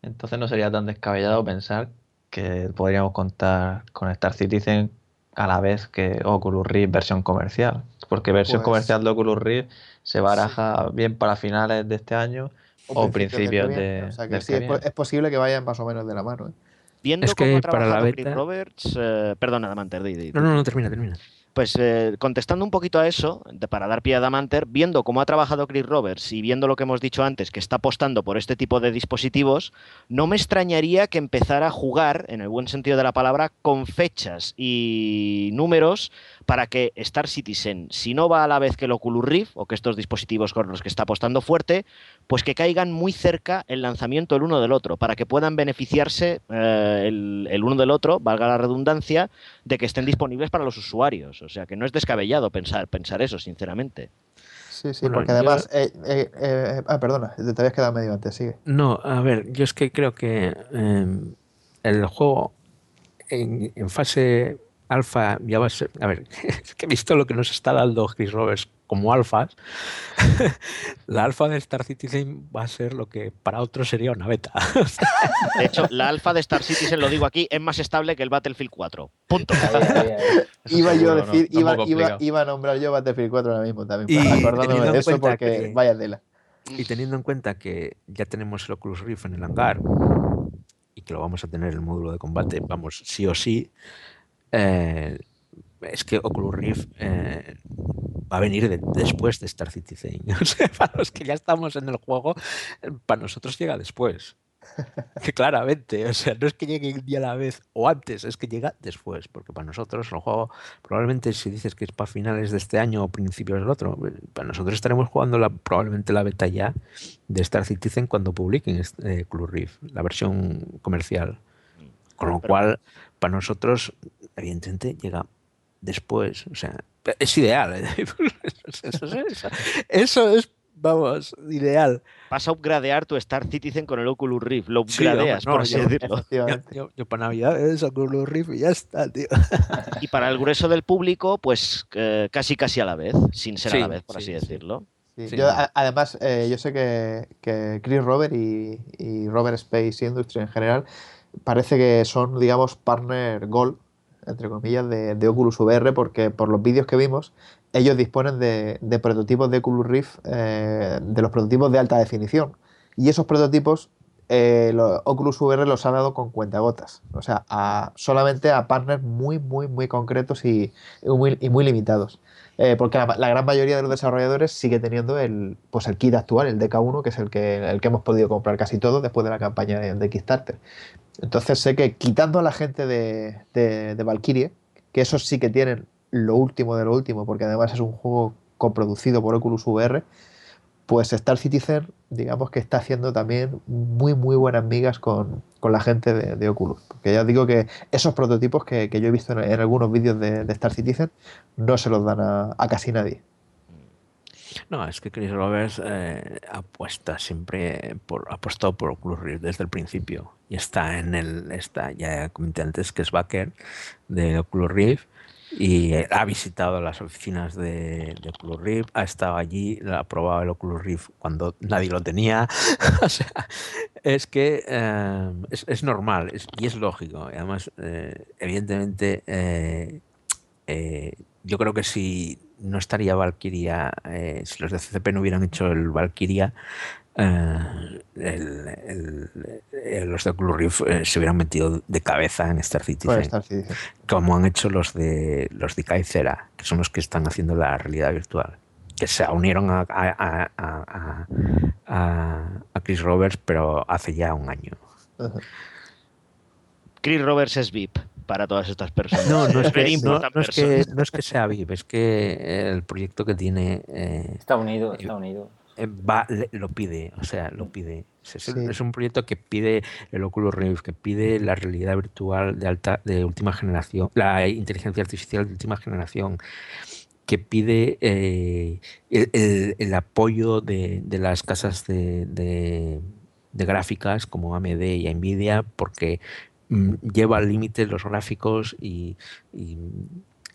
Entonces no sería tan descabellado pensar que podríamos contar con Star Citizen a la vez que Oculus Rift versión comercial. Porque versión Pues- comercial de Oculus Rift se baraja bien para finales de este año o principios del que de. O sea que sí, es, posible que vayan más o menos de la mano. ¿eh? Viendo Es que cómo ha para la beta- Roberts, eh, perdona, di, No, no, no, termina, termina. Pues eh, contestando un poquito a eso, de- para dar pie a Damanter, viendo cómo ha trabajado Chris Roberts y viendo lo que hemos dicho antes, que está apostando por este tipo de dispositivos, no me extrañaría que empezara a jugar, en el buen sentido de la palabra, con fechas y números para que Star Citizen, si no va a la vez que el Oculus Rift o que estos dispositivos con los que está apostando fuerte, pues que caigan muy cerca el lanzamiento el uno del otro, para que puedan beneficiarse eh, el, el uno del otro, valga la redundancia, de que estén disponibles para los usuarios. O sea que no es descabellado pensar, pensar eso, sinceramente. Sí, sí, Bueno, porque yo- además. eh, eh, eh, ah, perdona, te habías quedado medio antes, sigue. No, a ver, yo es que creo que eh, el juego en, en fase alfa ya va a ser. A ver, es que he visto lo que nos está dando Chris Roberts como alfas. la alfa de Star Citizen va a ser lo que para otros sería una beta. De hecho, la alfa de Star Citizen, lo digo aquí, es más estable que el Battlefield 4. Punto. Ahí, ahí, ahí. Eso Iba yo a decir, iba, iba, iba a nombrar yo Battlefield 4 ahora mismo también, Y acordándome teniendo de en eso cuenta porque que- vaya tela. y teniendo en cuenta que ya tenemos el Oculus Rift en el hangar y que lo vamos a tener en el módulo de combate, vamos, sí o sí, eh, es que Oculus Rift eh, va a venir de- después de Star Citizen. O sea, para los que ya estamos en el juego, eh, para nosotros llega después. Que claramente, o sea, no es que llegue un día a la vez o antes, es que llega después, porque para nosotros el juego, probablemente si dices que es para finales de este año o principios del otro, eh, para nosotros estaremos jugando la, probablemente la beta ya de Star Citizen cuando publiquen este, Club Rift, la versión comercial. Con lo cual, para nosotros, evidentemente, llega después. O sea, es ideal. ¿eh? Eso, eso- eso- eso es, vamos, ideal. Vas a upgradear tu Star Citizen con el Oculus Rift. Lo Sí, upgradeas, no, por así yo- decirlo. Yo, Efectivamente. yo- yo para Navidad es Oculus Rift y ya está, tío. Y para el grueso del público, pues eh, casi casi a la vez, sin ser a la vez, por sí, así sí. decirlo. Sí, Sí, yo, no. a- además, eh, yo sé que, que Chris Robert y, y Robert Space Industry en general parece que son, digamos, partner gold, entre comillas, de, Oculus VR, porque por los vídeos que vimos, ellos disponen de, de prototipos de Oculus Rift, eh, de los prototipos de alta definición. Y esos prototipos, eh, lo- Oculus VR los ha dado con cuentagotas, o sea, solamente a partners muy, muy, muy concretos y, muy, y muy limitados. Eh, porque la, gran mayoría de los desarrolladores sigue teniendo el, pues el kit actual, el DK1, que es el que, el que hemos podido comprar casi todos después de la campaña de Kickstarter. Entonces sé que quitando a la gente de, de, Valkyrie, que esos sí que tienen lo último de lo último, porque además es un juego coproducido por Oculus VR, pues Star Citizen, digamos que está haciendo también muy, muy buenas migas con, con la gente de, Oculus. Porque ya digo que esos prototipos que, que yo he visto en, algunos vídeos de, Star Citizen no se los dan a casi nadie. No, es que Chris Roberts eh, apuesta siempre por, ha apostado por Oculus Rift desde el principio. Y está en el, está, ya comenté antes que es backer de Oculus Rift y ha visitado las oficinas de, Oculus Rift, ha estado allí, ha probado el Oculus Rift cuando nadie lo tenía. o sea, es que eh, es, normal y es lógico. Y además, eh, evidentemente, yo creo que si no estaría Valkyria, eh, si los de CCP no hubieran hecho el Valkyria, eh, el- el- eh, los de Oculus eh, se hubieran metido de cabeza en Star Citizen, Star Citizen. como han hecho los de los de Kaizera, que son los que están haciendo la realidad virtual, que se unieron a, a, a- a- a- a Chris Roberts, pero hace ya un año. Chris Roberts es VIP para todas estas personas. No, no es, que, no, es que, person. no es que sea VIP, es que el proyecto que tiene eh, Está unido, está unido. eh, va, le- lo pide, o sea, lo pide. Es, es- Sí. es un proyecto que pide el Oculus Rift, que pide la realidad virtual de alta, de última generación, la inteligencia artificial de última generación, que pide eh, el, el- el apoyo de, de las casas de, de- de gráficas como AMD y Nvidia, porque lleva al límite los gráficos y, y-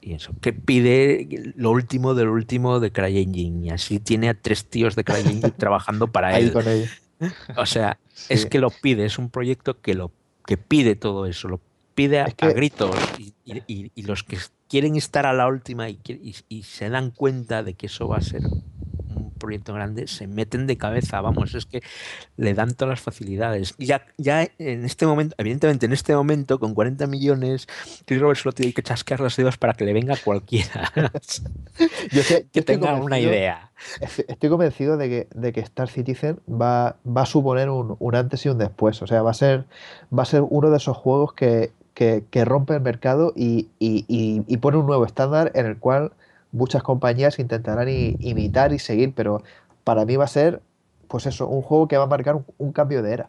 y eso, que pide lo último de lo último de CryEngine y así tiene a tres tíos de CryEngine trabajando para Ahí él. con. O sea, es que lo pide, es un proyecto que lo que pide todo eso, lo pide a, Es que- a gritos y, los que quieren estar a la última y, se dan cuenta de que eso va a ser proyecto grande, se meten de cabeza, vamos, es que le dan todas las facilidades. Ya, ya en este momento, evidentemente en este momento, con 40 millones, Chris Roberts solo tiene que chasquear los dedos para que le venga cualquiera Yo sé- yo que tenga una idea. Estoy estoy convencido de que, de que Star Citizen va, va a suponer un, un antes y un después. O sea, va a ser, va a ser uno de esos juegos que, que, que rompe el mercado y, y- y- y pone un nuevo estándar en el cual muchas compañías intentarán imitar y seguir. Pero para mí va a ser, pues eso, un juego que va a marcar un, un cambio de era.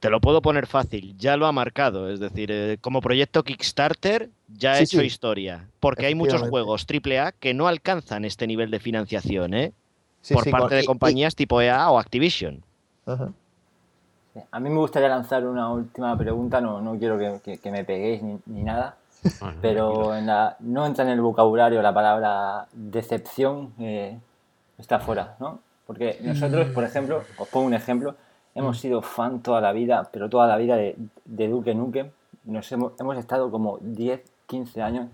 Te lo puedo poner fácil, ya lo ha marcado. Es decir, eh, como proyecto Kickstarter ya ha Sí, hecho sí. historia. Porque hay muchos juegos AAA que no alcanzan este nivel de financiación, ¿eh? Sí, por sí, parte con- de y- y- compañías tipo EA o Activision. ajá. A mí me gustaría lanzar una última pregunta, no, no quiero que, que- que me peguéis ni, ni nada, pero en la- no entra en el vocabulario la palabra decepción, eh, está fuera, ¿no? Porque nosotros, por ejemplo, os pongo un ejemplo, hemos sido fan toda la vida, pero toda la vida de, de Duke Nukem, nos hemos, hemos estado como 10, 15 años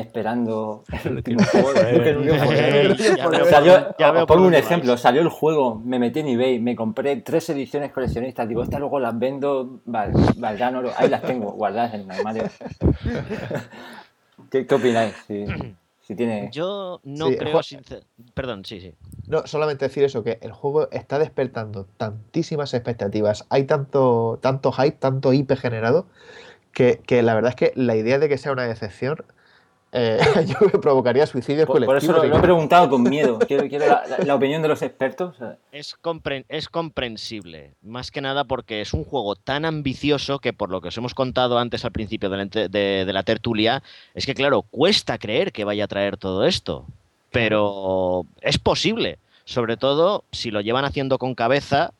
esperando el último juego Salió- pongo un ejemplo, vais. salió el juego, me metí en eBay, me compré tres ediciones coleccionistas, digo, estas luego las vendo, val- valdrán oro, ahí las tengo guardadas en el armario. ¿Qué, qué opináis? Si, si tiene... Yo no Sí, creo, sincer- Perdón, sí, sí. No, solamente decir eso, que el juego está despertando tantísimas expectativas, hay tanto, tanto hype, tanto IP generado, que, que la verdad es que la idea de que sea una decepción, eh, yo me provocaría suicidios Por, por eso colectivos. lo, lo he preguntado con miedo. Quiero, quiero la, la- la opinión de los expertos. Es, compren- es comprensible, más que nada porque es un juego tan ambicioso que por lo que os hemos contado antes al principio de la, ente- de- de la tertulia, es que claro, cuesta creer que vaya a traer todo esto, pero es posible, sobre todo si lo llevan haciendo con cabeza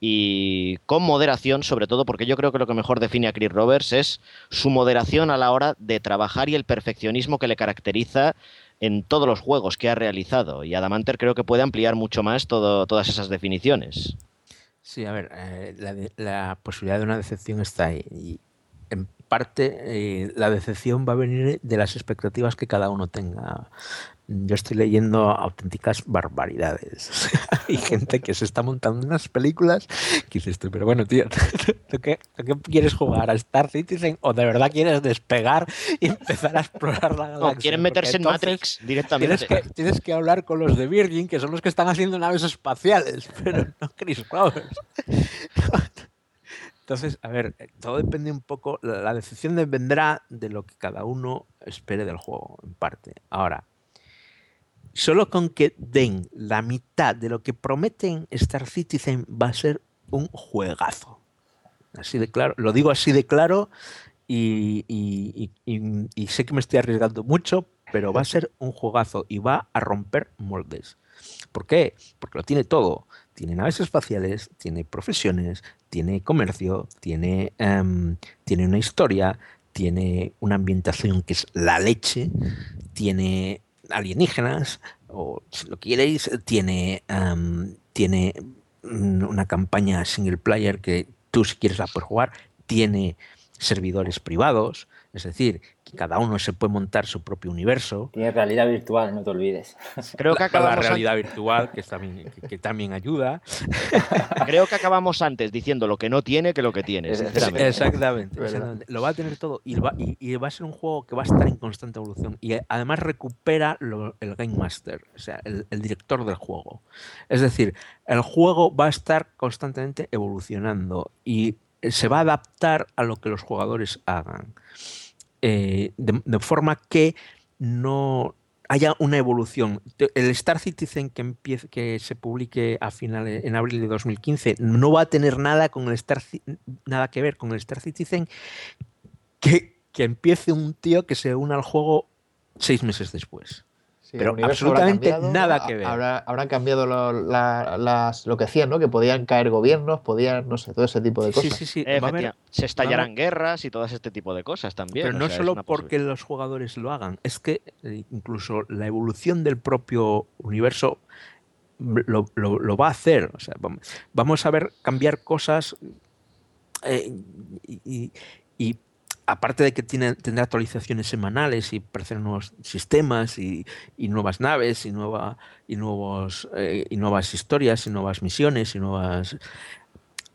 y con moderación, sobre todo porque yo creo que lo que mejor define a Chris Roberts es su moderación a la hora de trabajar y el perfeccionismo que le caracteriza en todos los juegos que ha realizado. Y Adamanter creo que puede ampliar mucho más todo, todas esas definiciones. Sí, a ver, eh, la, la posibilidad de una decepción está ahí. Y en parte eh, la decepción va a venir de las expectativas que cada uno tenga. Yo estoy leyendo auténticas barbaridades. Hay gente que se está montando unas películas que dices tú, pero bueno, tío, ¿tú qué, tú qué quieres jugar? ¿A Star Citizen o de verdad quieres despegar y empezar a explorar la galaxia? No, quieren Porque meterse en Matrix directamente. Tienes que, tienes que hablar con los de Virgin, que son los que están haciendo naves espaciales, pero no Chris Roberts. Entonces, a ver, eh, todo depende un poco, la, la decepción vendrá de lo que cada uno espere del juego, en parte. Ahora, solo con que den la mitad de lo que prometen Star Citizen va a ser un juegazo. Así de claro, lo digo así de claro y, sé que me estoy arriesgando mucho, pero va a ser un juegazo y va a romper moldes. ¿Por qué? Porque lo tiene todo. Tiene naves espaciales, tiene profesiones, tiene comercio, tiene, em, tiene una historia, tiene una ambientación que es la leche, tiene alienígenas, o si lo queréis, tiene, tiene mm, una campaña single player que tú si quieres la puedes jugar, tiene servidores privados, es decir, cada uno se puede montar su propio universo. Tiene realidad virtual, no te olvides. Creo que La- la acabamos an- realidad virtual, que, es también, que, que también ayuda. Creo que acabamos antes diciendo lo que no tiene que lo que tiene. Exactamente, exactamente. Lo va a tener todo y va, y, y va a ser un juego que va a estar en constante evolución y además recupera lo- el Game Master, o sea, el, el director del juego. Es decir, el juego va a estar constantemente evolucionando y eh, se va a adaptar a lo que los jugadores hagan. Eh, de, de forma que no haya una evolución. El Star Citizen que, empiece, que se publique a finales, en abril de 2015 no va a tener nada, con el Star, nada que ver con el Star Citizen que, que empiece un tío que se una al juego seis meses después. Sí, Pero absolutamente cambiado, nada que ver. Habrá, habrán cambiado lo, la- las, lo que hacían, ¿no? Que podían caer gobiernos, podían, no sé, todo ese tipo de Sí, cosas. sí, sí. Efectivamente, se estallarán guerras y todo este tipo de cosas también. Pero o no sea, solo porque los jugadores lo hagan, es que eh, incluso la evolución del propio universo mm, lo, lo- lo va a hacer. O sea, vamos, vamos a ver cambiar cosas eh, y, y- y aparte de que tiene, tendrá actualizaciones semanales y aparecerán nuevos sistemas y, y nuevas naves y, nueva, y, nuevos, eh, y nuevas historias y nuevas misiones y nuevas...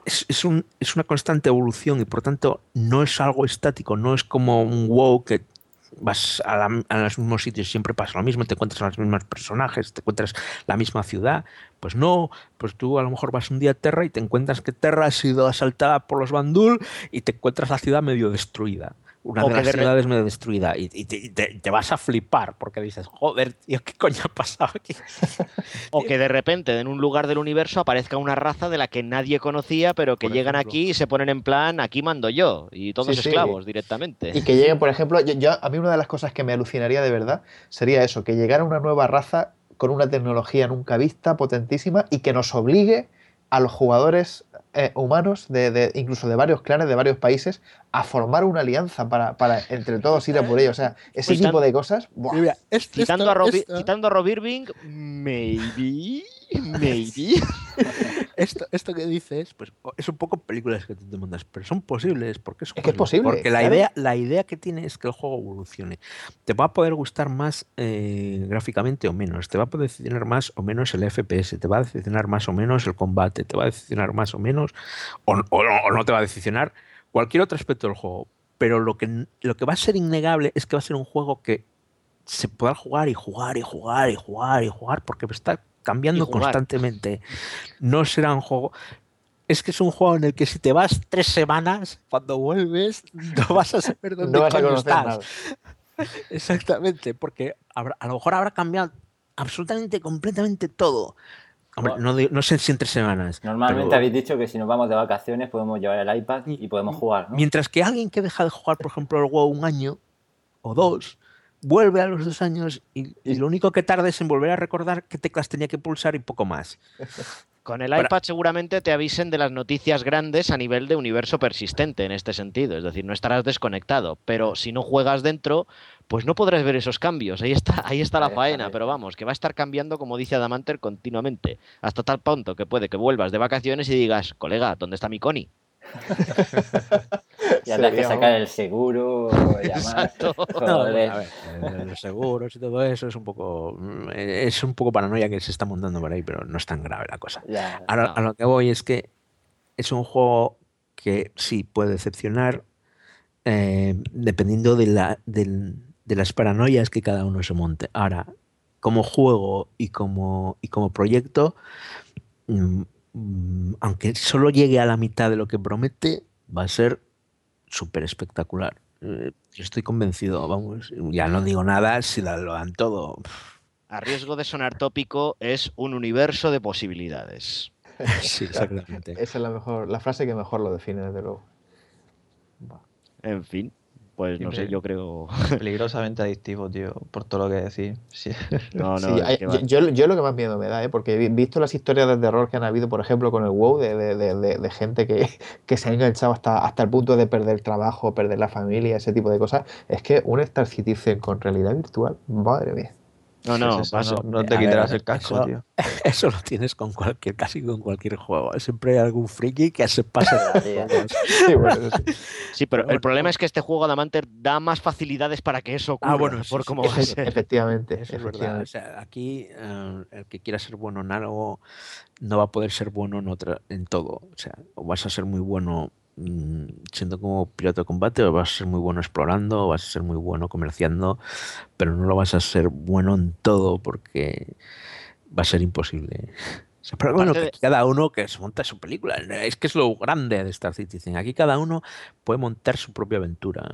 Es, es, un, es una constante evolución y por tanto no es algo estático, no es como un WoW que vas a, la, a, los mismos sitios, siempre pasa lo mismo, te encuentras a los mismos personajes, te encuentras la misma ciudad. Pues no, pues tú a lo mejor vas un día a Terra y te encuentras que Terra ha sido asaltada por los Bandul y te encuentras la ciudad medio destruida una o de las de ciudades medio destruida y, y, te, y te, te, vas a flipar porque dices, joder, tío, ¿qué coño ha pasado aquí? o que de repente en un lugar del universo aparezca una raza de la que nadie conocía, pero que por llegan ejemplo. aquí y se ponen en plan, aquí mando yo, y todos sí, esclavos sí. directamente. Y que lleguen, por ejemplo, yo, yo, a mí una de las cosas que me alucinaría de verdad sería eso, que llegara una nueva raza con una tecnología nunca vista, potentísima, y que nos obligue a los jugadores eh, humanos, de, de, incluso de varios clanes, de varios países, a formar una alianza para, para entre todos ir a por ello. O sea, ese tipo de cosas. Mira, quitando, esto, a Rob, esto. quitando, a Rob, Irving, maybe. Maybe. esto, esto que dices, pues es un poco películas que te mandas, pero son posibles. Porque es, es que es posible. Porque la, claro. idea, la idea que tiene es que el juego evolucione. Te va a poder gustar más eh, gráficamente o menos. Te va a poder decepcionar más o menos el FPS. Te va a decepcionar más o menos el combate. Te va a decepcionar más o menos. O, o, o no te va a decepcionar cualquier otro aspecto del juego. Pero lo que, lo que va a ser innegable es que va a ser un juego que se pueda jugar y jugar y jugar y jugar y jugar porque está cambiando constantemente. No será un juego. Es que es un juego en el que si te vas tres semanas, cuando vuelves, no vas a saber dónde no estás. Nada. Exactamente, porque habrá, a lo mejor habrá cambiado absolutamente, completamente todo. Hombre, no, no, sé si en tres semanas. Normalmente pero... habéis dicho que si nos vamos de vacaciones podemos llevar el iPad y podemos jugar. ¿no? Mientras que alguien que deja de jugar, por ejemplo, el WoW un año o dos, vuelve a los dos años y, y, lo único que tarda es en volver a recordar qué teclas tenía que pulsar y poco más. Con el iPad Para... seguramente te avisen de las noticias grandes a nivel de universo persistente en este sentido, es decir, no estarás desconectado, pero si no juegas dentro, pues no podrás ver esos cambios, ahí está, ahí está la faena, pero vamos, que va a estar cambiando, como dice Adamanter, continuamente, hasta tal punto que puede que vuelvas de vacaciones y digas, colega, ¿dónde está mi Connie? ya tienes que sacar el seguro, llamar. No, a ver, los seguros y todo eso es un poco es un poco paranoia que se está montando por ahí, pero no es tan grave la cosa. Ya, a, lo, no. a, lo, que voy es que es un juego que sí puede decepcionar eh, dependiendo de, la, de, de las paranoias que cada uno se monte. Ahora, como juego y como, y como proyecto, mm, Mm, aunque solo llegue a la mitad de lo que promete, va a ser súper espectacular. Eh, yo estoy convencido, vamos, ya no digo nada si lo dan todo. A riesgo de sonar tópico, es un universo de posibilidades. Sí, exactamente. Esa es la, mejor, la frase que mejor lo define, desde luego. En fin, pues no sé, yo creo. Peligrosamente adictivo, tío, por todo lo que decís. Sí. No, no, sí, yo, yo, lo que más miedo me da, ¿eh? porque he visto las historias de terror que han habido, por ejemplo, con el WoW, de, de, de, de gente que, que, se ha enganchado hasta, hasta el punto de perder trabajo, perder la familia, ese tipo de cosas. Es que un Star Citizen con realidad virtual, madre mía. No, no, eso, no, no, te quitarás ver, el casco, eso, tío. Eso lo tienes con cualquier, casi con cualquier juego. Siempre hay algún friki que se pasa. sí, bueno, sí. sí, pero el problema es que este juego de Amanter da más facilidades para que eso ocurra. Ah, bueno, por sí, cómo va a ser. Efectivamente, eso efectivamente. es verdad. O sea, aquí uh, el que quiera ser bueno en algo no va a poder ser bueno en, otra, en todo. O sea, o vas a ser muy bueno siendo como piloto de combate o vas a ser muy bueno explorando vas a ser muy bueno comerciando pero no lo vas a ser bueno en todo porque va a ser imposible o sea, pero bueno, que cada uno que se monta su película. Es que es lo grande de Star Citizen. Aquí cada uno puede montar su propia aventura.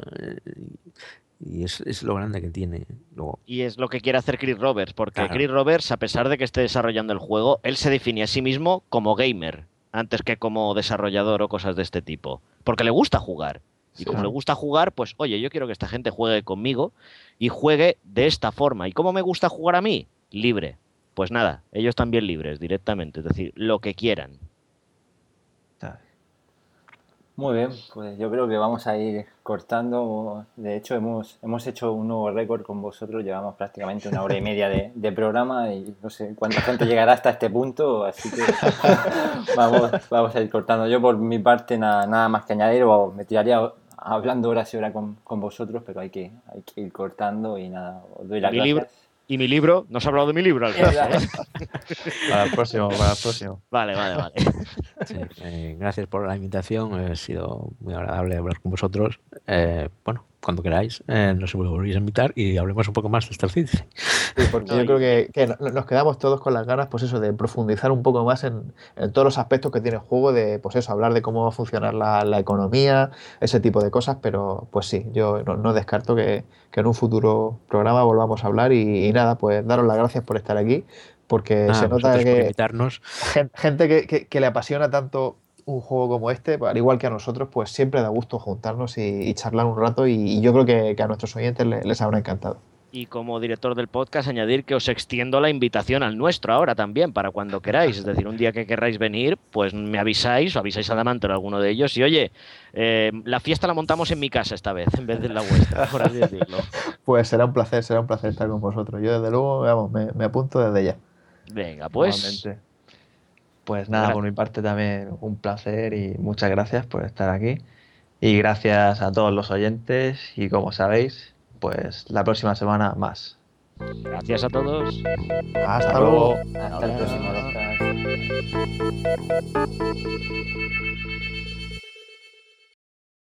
Y es, es, lo grande que tiene. Luego. Y es lo que quiere hacer Chris Roberts, porque claro. Chris Roberts, a pesar de que esté desarrollando el juego, él se define a sí mismo como gamer antes que como desarrollador o cosas de este tipo. Porque le gusta jugar. Y como le gusta jugar, pues oye, yo quiero que esta gente juegue conmigo y juegue de esta forma. ¿Y cómo me gusta jugar a mí? Libre. Pues nada, ellos también libres directamente, es decir, lo que quieran. Muy bien, pues yo creo que vamos a ir cortando. De hecho, hemos, hemos hecho un nuevo récord con vosotros. Llevamos prácticamente una hora y media de, de programa y no sé cuánta gente llegará hasta este punto. Así que vamos, vamos a ir cortando. Yo, por mi parte, nada, nada más que añadir. O me tiraría hablando horas y horas con, con vosotros, pero hay que, hay que ir cortando y nada, os doy las gracias. Y mi libro, no se ha hablado de mi libro, Alfonso, ¿eh? Para el próximo, para el próximo. Vale, vale, vale. Sí, eh, gracias por la invitación, ha sido muy agradable hablar con vosotros. Eh, bueno, cuando queráis, eh, nos volvéis a invitar y hablemos un poco más de Star Citizen. Sí, porque yo creo que, que no- nos quedamos todos con las ganas, pues eso, de profundizar un poco más en, en todos los aspectos que tiene el juego, de pues eso, hablar de cómo va a funcionar la, la economía, ese tipo de cosas, pero pues sí, yo no, no descarto que, que en un futuro programa volvamos a hablar y, y nada, pues daros las gracias por estar aquí, porque se nota por que invitarnos. gen- gente que, que- que le apasiona tanto un juego como este, al igual que a nosotros, pues siempre da gusto juntarnos y, y charlar un rato y, y yo creo que, que a nuestros oyentes le- les habrá encantado. Y como director del podcast, añadir que os extiendo la invitación al nuestro ahora también, para cuando queráis. Es decir, un día que querráis venir, pues me avisáis o avisáis a Damante o a alguno de ellos. Y oye, eh, la fiesta la montamos en mi casa esta vez, en vez de en la vuestra, por así decirlo. Pues será un placer, será un placer estar con vosotros. Yo desde luego, vamos, me, me apunto desde ya. Venga, pues. Pues nada, por mi parte también un placer y muchas gracias por estar aquí. Y gracias a todos los oyentes y como sabéis, pues la próxima semana más. Gracias a todos. Hasta luego. Hasta el próximo podcast.